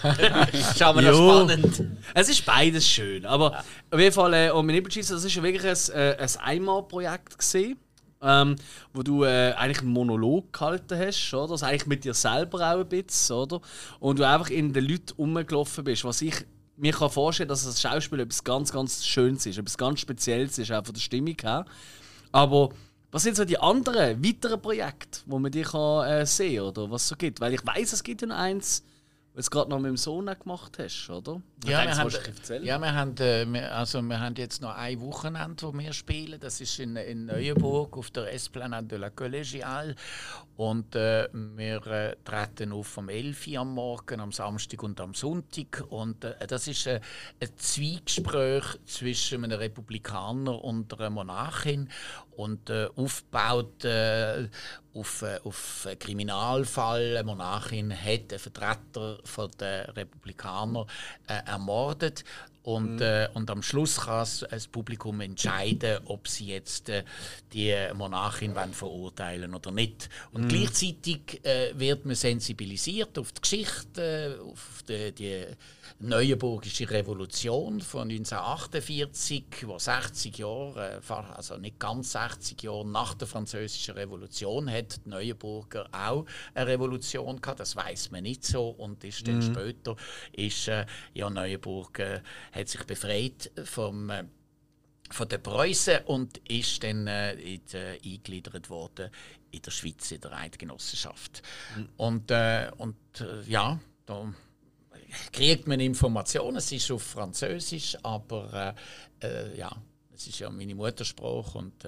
S3: Schauen wir das spannend.
S1: Es ist beides schön. Aber auf jeden Fall, äh, um das ist wirklich ein, äh, ein Einmalprojekt gesehen ähm, wo du äh, eigentlich einen Monolog gehalten hast, oder? Also eigentlich mit dir selber auch ein bisschen, oder? Und du einfach in den Leuten rumgelaufen bist, was ich mir kann vorstellen, dass das Schauspiel etwas ganz, ganz Schönes ist, etwas ganz Spezielles ist, auch von der Stimmung her. Aber was sind so die anderen, weiteren Projekte, wo man die kann, äh, sehen oder was so gibt? Weil ich weiß, es gibt ja noch eins, was du gerade noch mit dem Sohn gemacht hast, oder?
S2: Ja, wir haben, ja, wir haben, äh, also wir haben jetzt noch ein Wochenende, wo wir spielen. Das ist in, in Neuenburg auf der Esplanade de la Collégiale. Und äh, wir äh, treten auf am 11 Uhr am Morgen, am Samstag und am Sonntag. Und äh, das ist äh, ein Zweigespräch zwischen einem Republikaner und einer Monarchin und äh, aufgebaut äh, auf, äh, auf einen Kriminalfall. Eine Monarchin hat einen Vertreter von der Republikaner äh, ermordet und, mhm. äh, und am Schluss kann das Publikum entscheiden, ob sie jetzt äh, die Monarchin verurteilen oder nicht. Und mhm. gleichzeitig äh, wird man sensibilisiert auf die Geschichte, auf die, die Neuenburgische Revolution von 1948, wo 60 Jahre, äh, also nicht ganz 60 Jahre nach der Französischen Revolution, hat die Neuenburger auch eine Revolution gehabt. Das weiß man nicht so und ist dann mhm. später ist äh, ja Neuenburg äh, hat sich befreit vom äh, von den Preußen und ist dann äh, in, äh, eingegliedert worden in der Schweiz in der Eidgenossenschaft. Mhm. Und, äh, und äh, ja, da kriegt man Informationen. Es ist auf Französisch, aber ja, es ist ja meine Muttersprache und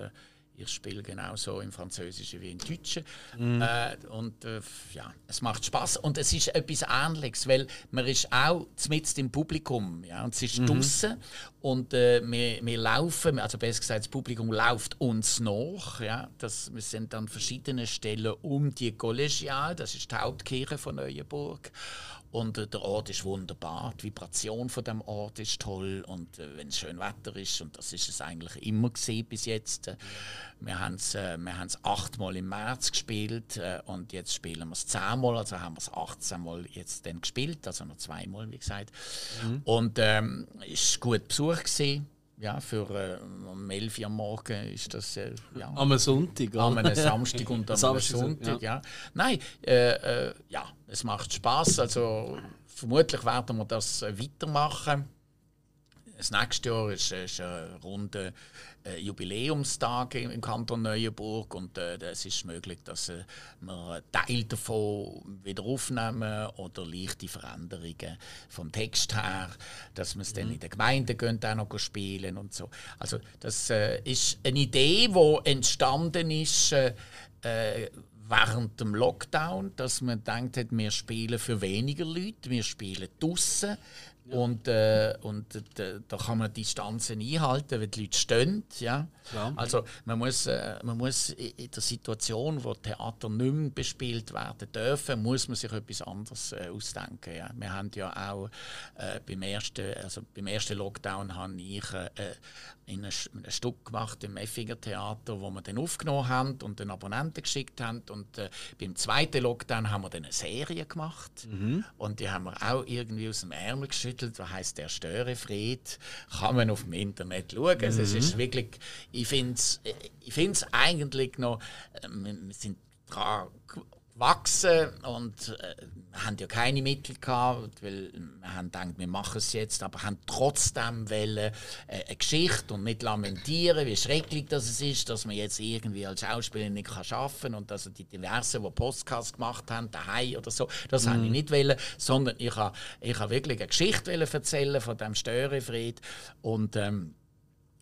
S2: ich spiele genauso im Französischen wie im Deutschen. Mm. Äh, und äh, ja, es macht Spaß und es ist etwas Ähnliches, weil man ist auch mitten im Publikum, ja, und es ist mhm. draußen und äh, wir, wir laufen, also besser gesagt, das Publikum läuft uns nach. Ja, das, wir sind an verschiedenen Stellen um die Collegiale, das ist die Hauptkirche von Neuenburg. Und äh, der Ort ist wunderbar, die Vibration von dem Ort ist toll und äh, wenn es schön Wetter ist und das ist es eigentlich immer gesehen bis jetzt. Äh, wir haben es äh, achtmal im März gespielt äh, und jetzt spielen wir es zehnmal, also haben wir es 18 Mal jetzt dann gespielt, also noch zweimal wie gesagt. Mhm. Und ähm, ist gut Besuch gesehen ja, für äh, um 11 Uhr am Morgen ist das äh, ja,
S1: Am Sonntag, oder?
S2: am Samstag und am
S1: Samstag,
S2: Sonntag. Ja. Nein, äh, äh, ja, es macht Spaß. Also vermutlich werden wir das äh, weitermachen. Das nächste Jahr ist, ist ein runder äh, Jubiläumstag im, Kanton Neuenburg und äh, es ist möglich, dass äh, wir einen Teil davon wieder aufnehmen oder leichte Veränderungen vom Text her, dass wir es dann in den Gemeinden gehen, auch noch spielen und so. Also das äh, ist eine Idee, die entstanden ist äh, äh, während dem Lockdown, dass man denkt, hat, wir spielen für weniger Leute, wir spielen draußen. Und, äh, und da kann man Distanzen einhalten, wenn die Leute stehen. Ja?
S1: Klar.
S2: Also man muss, äh, man muss in der Situation, wo Theater nicht mehr bespielt werden dürfen, muss man sich etwas anderes äh, ausdenken. Ja? Wir haben ja auch äh, beim, ersten, also beim ersten Lockdown habe ich äh, in ein, ein Stück gemacht im Effinger Theater, wo wir dann aufgenommen haben und den Abonnenten geschickt haben. Und äh, beim zweiten Lockdown haben wir dann eine Serie gemacht. Und die haben wir auch irgendwie aus dem Ärmel geschüttelt. Was heißt der Störefried? Kann man auf dem Internet schauen. Also es ist wirklich, ich finde es ich find's eigentlich noch, äh, wir wir sind dran gewachsen und äh, haben ja keine Mittel gehabt, weil wir haben gedacht, wir machen es jetzt, aber haben trotzdem wollen, äh, eine Geschichte und nicht lamentieren, wie schrecklich das es ist, dass man jetzt irgendwie als Schauspieler nicht kann arbeiten und also die diversen, die Podcasts gemacht haben, daheim oder so, das habe ich nicht wollen, sondern ich habe ich habe wirklich eine Geschichte erzählen von dem Störefried und ähm,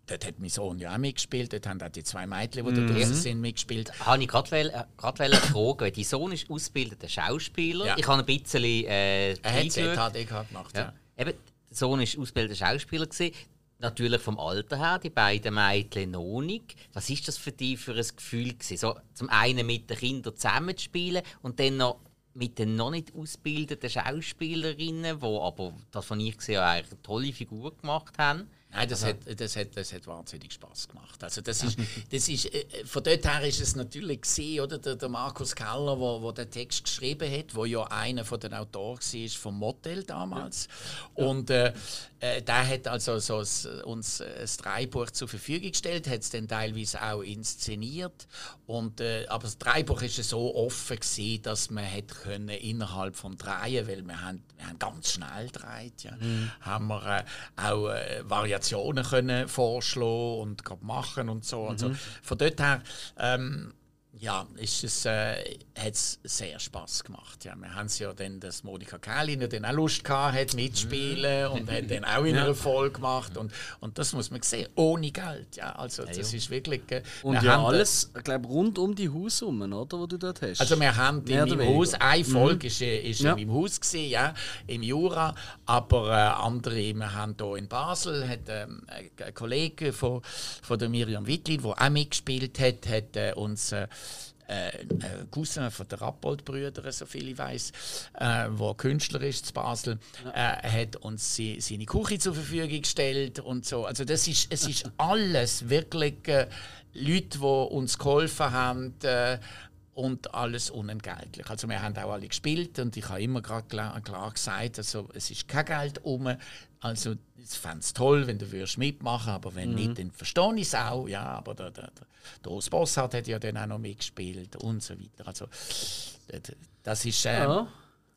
S2: Dort hat mein Sohn ja auch mitgespielt, dort haben auch die zwei Mädchen, die da draußen sind, mitgespielt.
S3: Habe ich gerade äh, fragen, weil dein Sohn ist ausgebildeter Schauspieler.
S2: Ja.
S3: Ich habe ein bisschen äh,
S2: Er hat. ZHDK gemacht, ja.
S3: Ja. Eben, der Sohn ist ausgebildeter Schauspieler gewesen. Natürlich vom Alter her, die beiden Mädchen noch nicht. Was ist das für dich für ein Gefühl gewesen? So, zum einen mit den Kindern zusammenzuspielen und dann noch mit den noch nicht ausgebildeten Schauspielerinnen, die aber, das von ich gesehen habe, eine tolle Figur gemacht haben.
S2: Nein, das, hat, das, hat, das hat wahnsinnig Spaß gemacht. Also das ist, das ist, äh, von dort her ist es natürlich gesehen, oder der, der Markus Keller, wo, wo den Text geschrieben hat, wo ja einer von den Autoren war vom Motel damals. Und äh, äh, der hat also so s- uns äh, ein Dreibuch zur Verfügung gestellt, hat es dann teilweise auch inszeniert. Und, äh, aber das Dreibuch ist so offen gewesen, dass man hätte können innerhalb vom Drehen, weil wir haben, wir haben ganz schnell gedreht, ja, haben wir äh, auch äh, Variationen können vorschlagen und machen und so. Also von dort her ähm, ja, ist es, äh, hat es sehr Spass gemacht. Ja, wir haben es ja dann, dass Monika Kähliner dann auch Lust gehabt hat, mitspielen und hat dann auch in einer Folge gemacht. Und, und das muss man sehen, ohne Geld. Ja, also das ist wirklich... Äh,
S1: Und
S2: wir
S1: ja,
S2: haben-
S1: alles, ich glaube, rund um die Haus herum, oder? Wo du dort hast.
S2: also wir haben
S1: Mehr
S2: in meinem Haus, eine Folge ist, äh, ist
S1: Ja.
S2: in meinem Haus gewesen, ja, im Jura, aber äh, andere, wir haben hier in Basel, hat ähm, ein Kollege von, von der Miriam Wittlin, der auch mitgespielt hat, hat äh, uns äh, äh, ein Cousin von den Rappold-Brüdern, so viel ich weiß, äh, der Künstler ist in Basel, äh, hat uns sie, seine Küche zur Verfügung gestellt und so. Also das ist, es ist alles wirklich äh, Leute, die uns geholfen haben, äh, und alles unentgeltlich. Also wir haben auch alle gespielt und ich habe immer gerade klar, klar gesagt, also es ist kein Geld um. Also ich fände es toll, wenn du würdest mitmachen aber wenn nicht, dann verstehe ich es auch. Ja, aber der, der, der, Urs Bossart hat ja dann auch noch mitgespielt und so weiter. Also das ist... Ähm,
S1: Ja.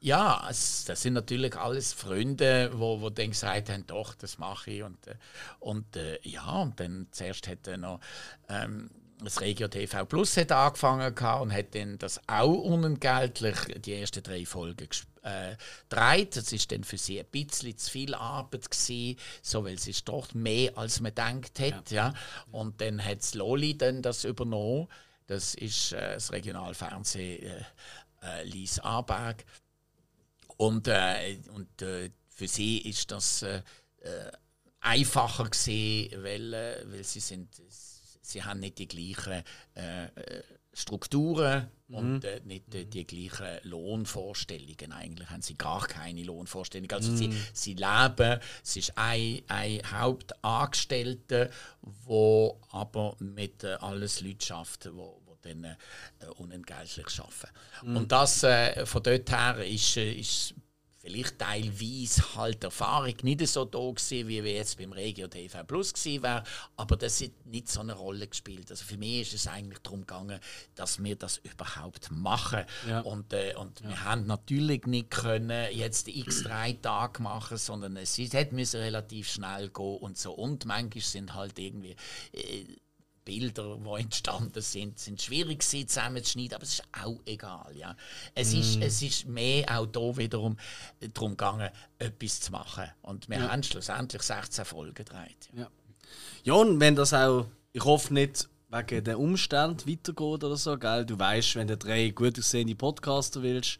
S2: ja, es, das sind natürlich alles Freunde, wo, wo dann gesagt haben, doch, das mache ich. Und, äh, und äh, ja, und dann zuerst hat er noch ähm, das Regio TV Plus hat angefangen gehabt und hat dann das auch unentgeltlich die ersten drei Folgen äh, gedreht. Das ist dann für sie ein bisschen zu viel Arbeit gewesen, so weil es ist doch mehr als man denkt hat. Ja. Und dann hat das Loli dann das übernommen. Das ist äh, das Regionalfernsehen äh, äh, Lies Aberg. Und, äh, und äh, für sie ist das äh, einfacher gewesen, weil, weil sie sind, sie haben nicht die gleichen äh, äh, Strukturen und äh, nicht äh, die gleichen Lohnvorstellungen. Eigentlich haben sie gar keine Lohnvorstellungen. Also sie, sie leben, es ist ein, ein Hauptangestellter, wo aber mit äh, alles Leute schafft, wo, wo dann äh, unentgeltlich arbeiten. Und das äh, von dort her ist, ist vielleicht teilweise halt Erfahrung nicht so da gewesen, wie wir jetzt beim Regio TV Plus gewesen wäre, aber das hat nicht so eine Rolle gespielt. Also für mich ist es eigentlich darum gegangen, dass wir das überhaupt machen.
S1: Ja.
S2: Und, äh, und wir haben natürlich nicht können jetzt x drei Tage machen, sondern es müssen relativ schnell gehen und so. Und manchmal sind halt irgendwie äh, Bilder, die entstanden sind, sind schwierig gewesen, zusammenzuschneiden, aber es ist auch egal. Ja. Es, ist, es ist mehr auch da wiederum darum gegangen, etwas zu machen. Und wir haben schlussendlich 16 Folgen gedreht. Ja.
S1: Ja. ja, und wenn das auch, ich hoffe nicht wegen den Umständen weitergeht oder so, gell? Du weißt, wenn du drei gut aussehende Podcaster willst,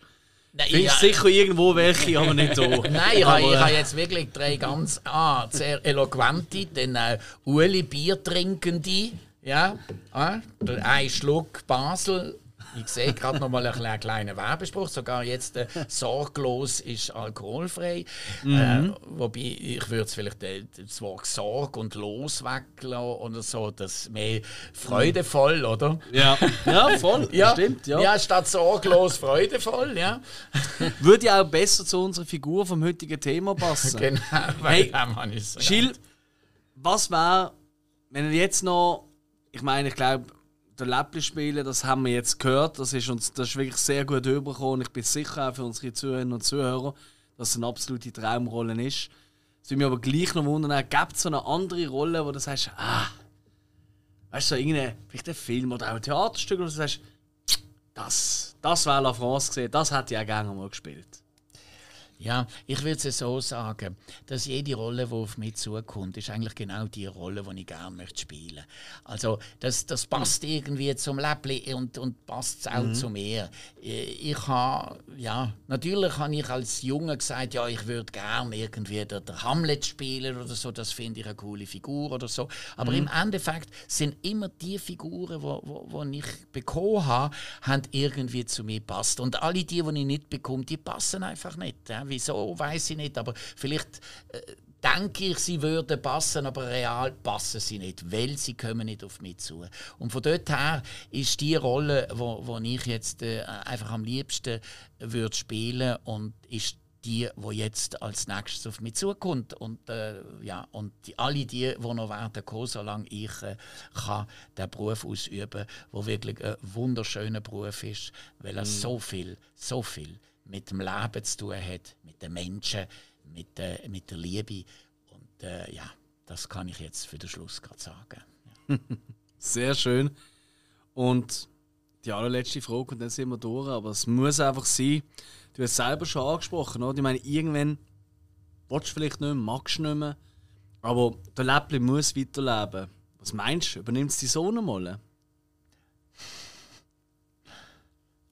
S2: Nein,
S1: findest
S2: ja-
S1: sicher irgendwo welche, aber nicht da.
S2: Nein, ich, habe,
S1: Aber,
S2: ich habe jetzt wirklich drei ganz ah, sehr eloquente, dann äh, Uli Bier trinkende, ja, ah, der ein Schluck Basel. Ich sehe gerade noch mal einen kleinen- Werbespruch. Sogar jetzt äh, sorglos ist alkoholfrei. Äh, wobei ich würde es vielleicht äh, das Wort Sorg und los weglassen oder so, das mehr freudevoll, oder?
S1: Ja, ja voll, stimmt, ja.
S2: ja, statt sorglos freudevoll, ja.
S1: Würde ja auch besser zu unserer Figur vom heutigen Thema passen.
S2: Genau,
S1: Hey,
S2: dem habe ich es
S1: Gilles, was wäre, wenn er jetzt noch, ich meine, ich glaube, der Läppli spielen, das haben wir jetzt gehört, das ist uns das ist wirklich sehr gut übergekommen. Ich bin sicher auch für unsere Zuhörerinnen und Zuhörer, dass es eine absolute Traumrolle ist. Es würde mich aber gleich noch wundern, gibt es so eine andere Rolle, wo du sagst, ah, weißt du, so irgendein, vielleicht ein Film oder auch ein Theaterstück, wo du sagst, das, das wäre La France gesehen, das hätte ich auch gerne mal gespielt.
S2: Ja, ich würde es so sagen, dass jede Rolle, die auf mich zukommt, ist eigentlich genau die Rolle, die ich gerne möchte spielen. Also das, das passt irgendwie zum Läppli und, und passt auch zu mir. Äh, Ich habe, ja, natürlich habe ich als Junge gesagt, ja, ich würde gerne irgendwie der, der Hamlet spielen oder so, das finde ich eine coole Figur oder so. Aber im Endeffekt sind immer die Figuren, die wo, wo, wo ich bekommen habe, haben irgendwie zu mir passt. Und alle die, die ich nicht bekomme, die passen einfach nicht. Ja, wieso, weiß ich nicht. Aber vielleicht äh, denke ich, sie würden passen, aber real passen sie nicht, weil sie kommen nicht auf mich zu. Und von dort her ist die Rolle, wo, wo ich jetzt äh, einfach am liebsten würde spielen und ist die, wo jetzt als nächstes auf mich zukommt und äh, ja und die, alle die, die noch werden kommen, solange ich äh, kann den Beruf ausüben, wo wirklich ein wunderschöner Beruf ist, weil er so viel, so viel mit dem Leben zu tun hat, mit den Menschen, mit, äh, mit der Liebe und äh, ja, das kann ich jetzt für den Schluss gerade sagen.
S1: Sehr schön. Und die allerletzte Frage, und dann sind wir durch, aber es muss einfach sein, du hast es selber schon angesprochen, oder? Ich meine, irgendwann willst du vielleicht nicht mehr, magst du nicht mehr, aber der Läppli muss weiterleben. Was meinst du? Übernimmt es die Sohn mal?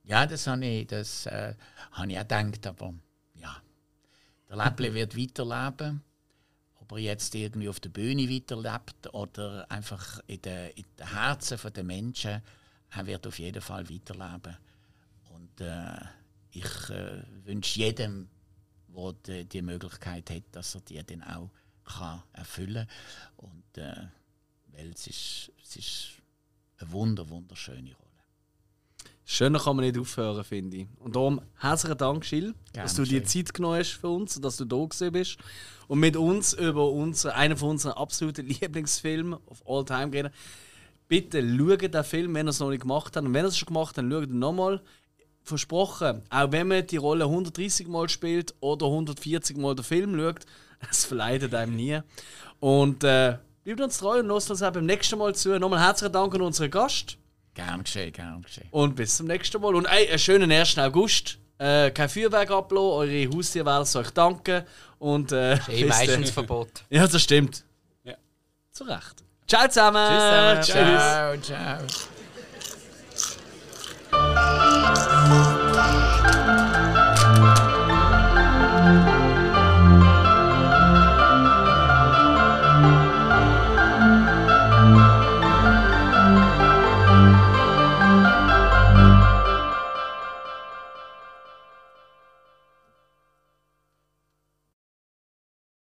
S2: Ja, das habe ich, das, äh, habe ich auch gedacht, aber ja. Der Läppli wird weiterleben. Ob er jetzt irgendwie auf der Bühne weiterlebt oder einfach in den, in den Herzen der Menschen, er wird auf jeden Fall weiterleben. Und äh, ich äh, wünsche jedem, der die, die Möglichkeit hat, dass er die dann auch kann erfüllen kann. Und äh, weil es ist, es ist eine wunder, wunderschöne Rolle.
S1: Schöner kann man nicht aufhören, finde ich. Und darum herzlichen Dank, Gilles,
S2: Gerne
S1: dass du dir. Zeit genommen hast für uns und dass du da gewesen bist und mit uns über unser, einen von unseren absoluten Lieblingsfilmen of all time reden. Bitte schaut den Film, wenn ihr es noch nicht gemacht habt. Und wenn ihr es schon gemacht habt, schaut ihn nochmal. Versprochen, auch wenn man die Rolle 130 Mal spielt oder 140 Mal den Film schaut, es verleidet einem nie. Und äh, bleibt uns treu und lasst uns auch beim nächsten Mal zu. Nochmal herzlichen Dank an unseren Gast.
S2: Gern geschehen, gern geschehen.
S1: Und bis zum nächsten Mal. Und ey, einen schönen 1. August. Äh, kein Feuerwerk ablassen, eure Haustiere werden es euch danken. Und, äh,
S3: Eh
S1: bis
S3: meistens. Verbot.
S1: Ja, das stimmt.
S4: Ja.
S1: Zu Recht. Ciao zusammen.
S3: Tschüss zusammen.
S2: Ciao, ciao.
S5: Thank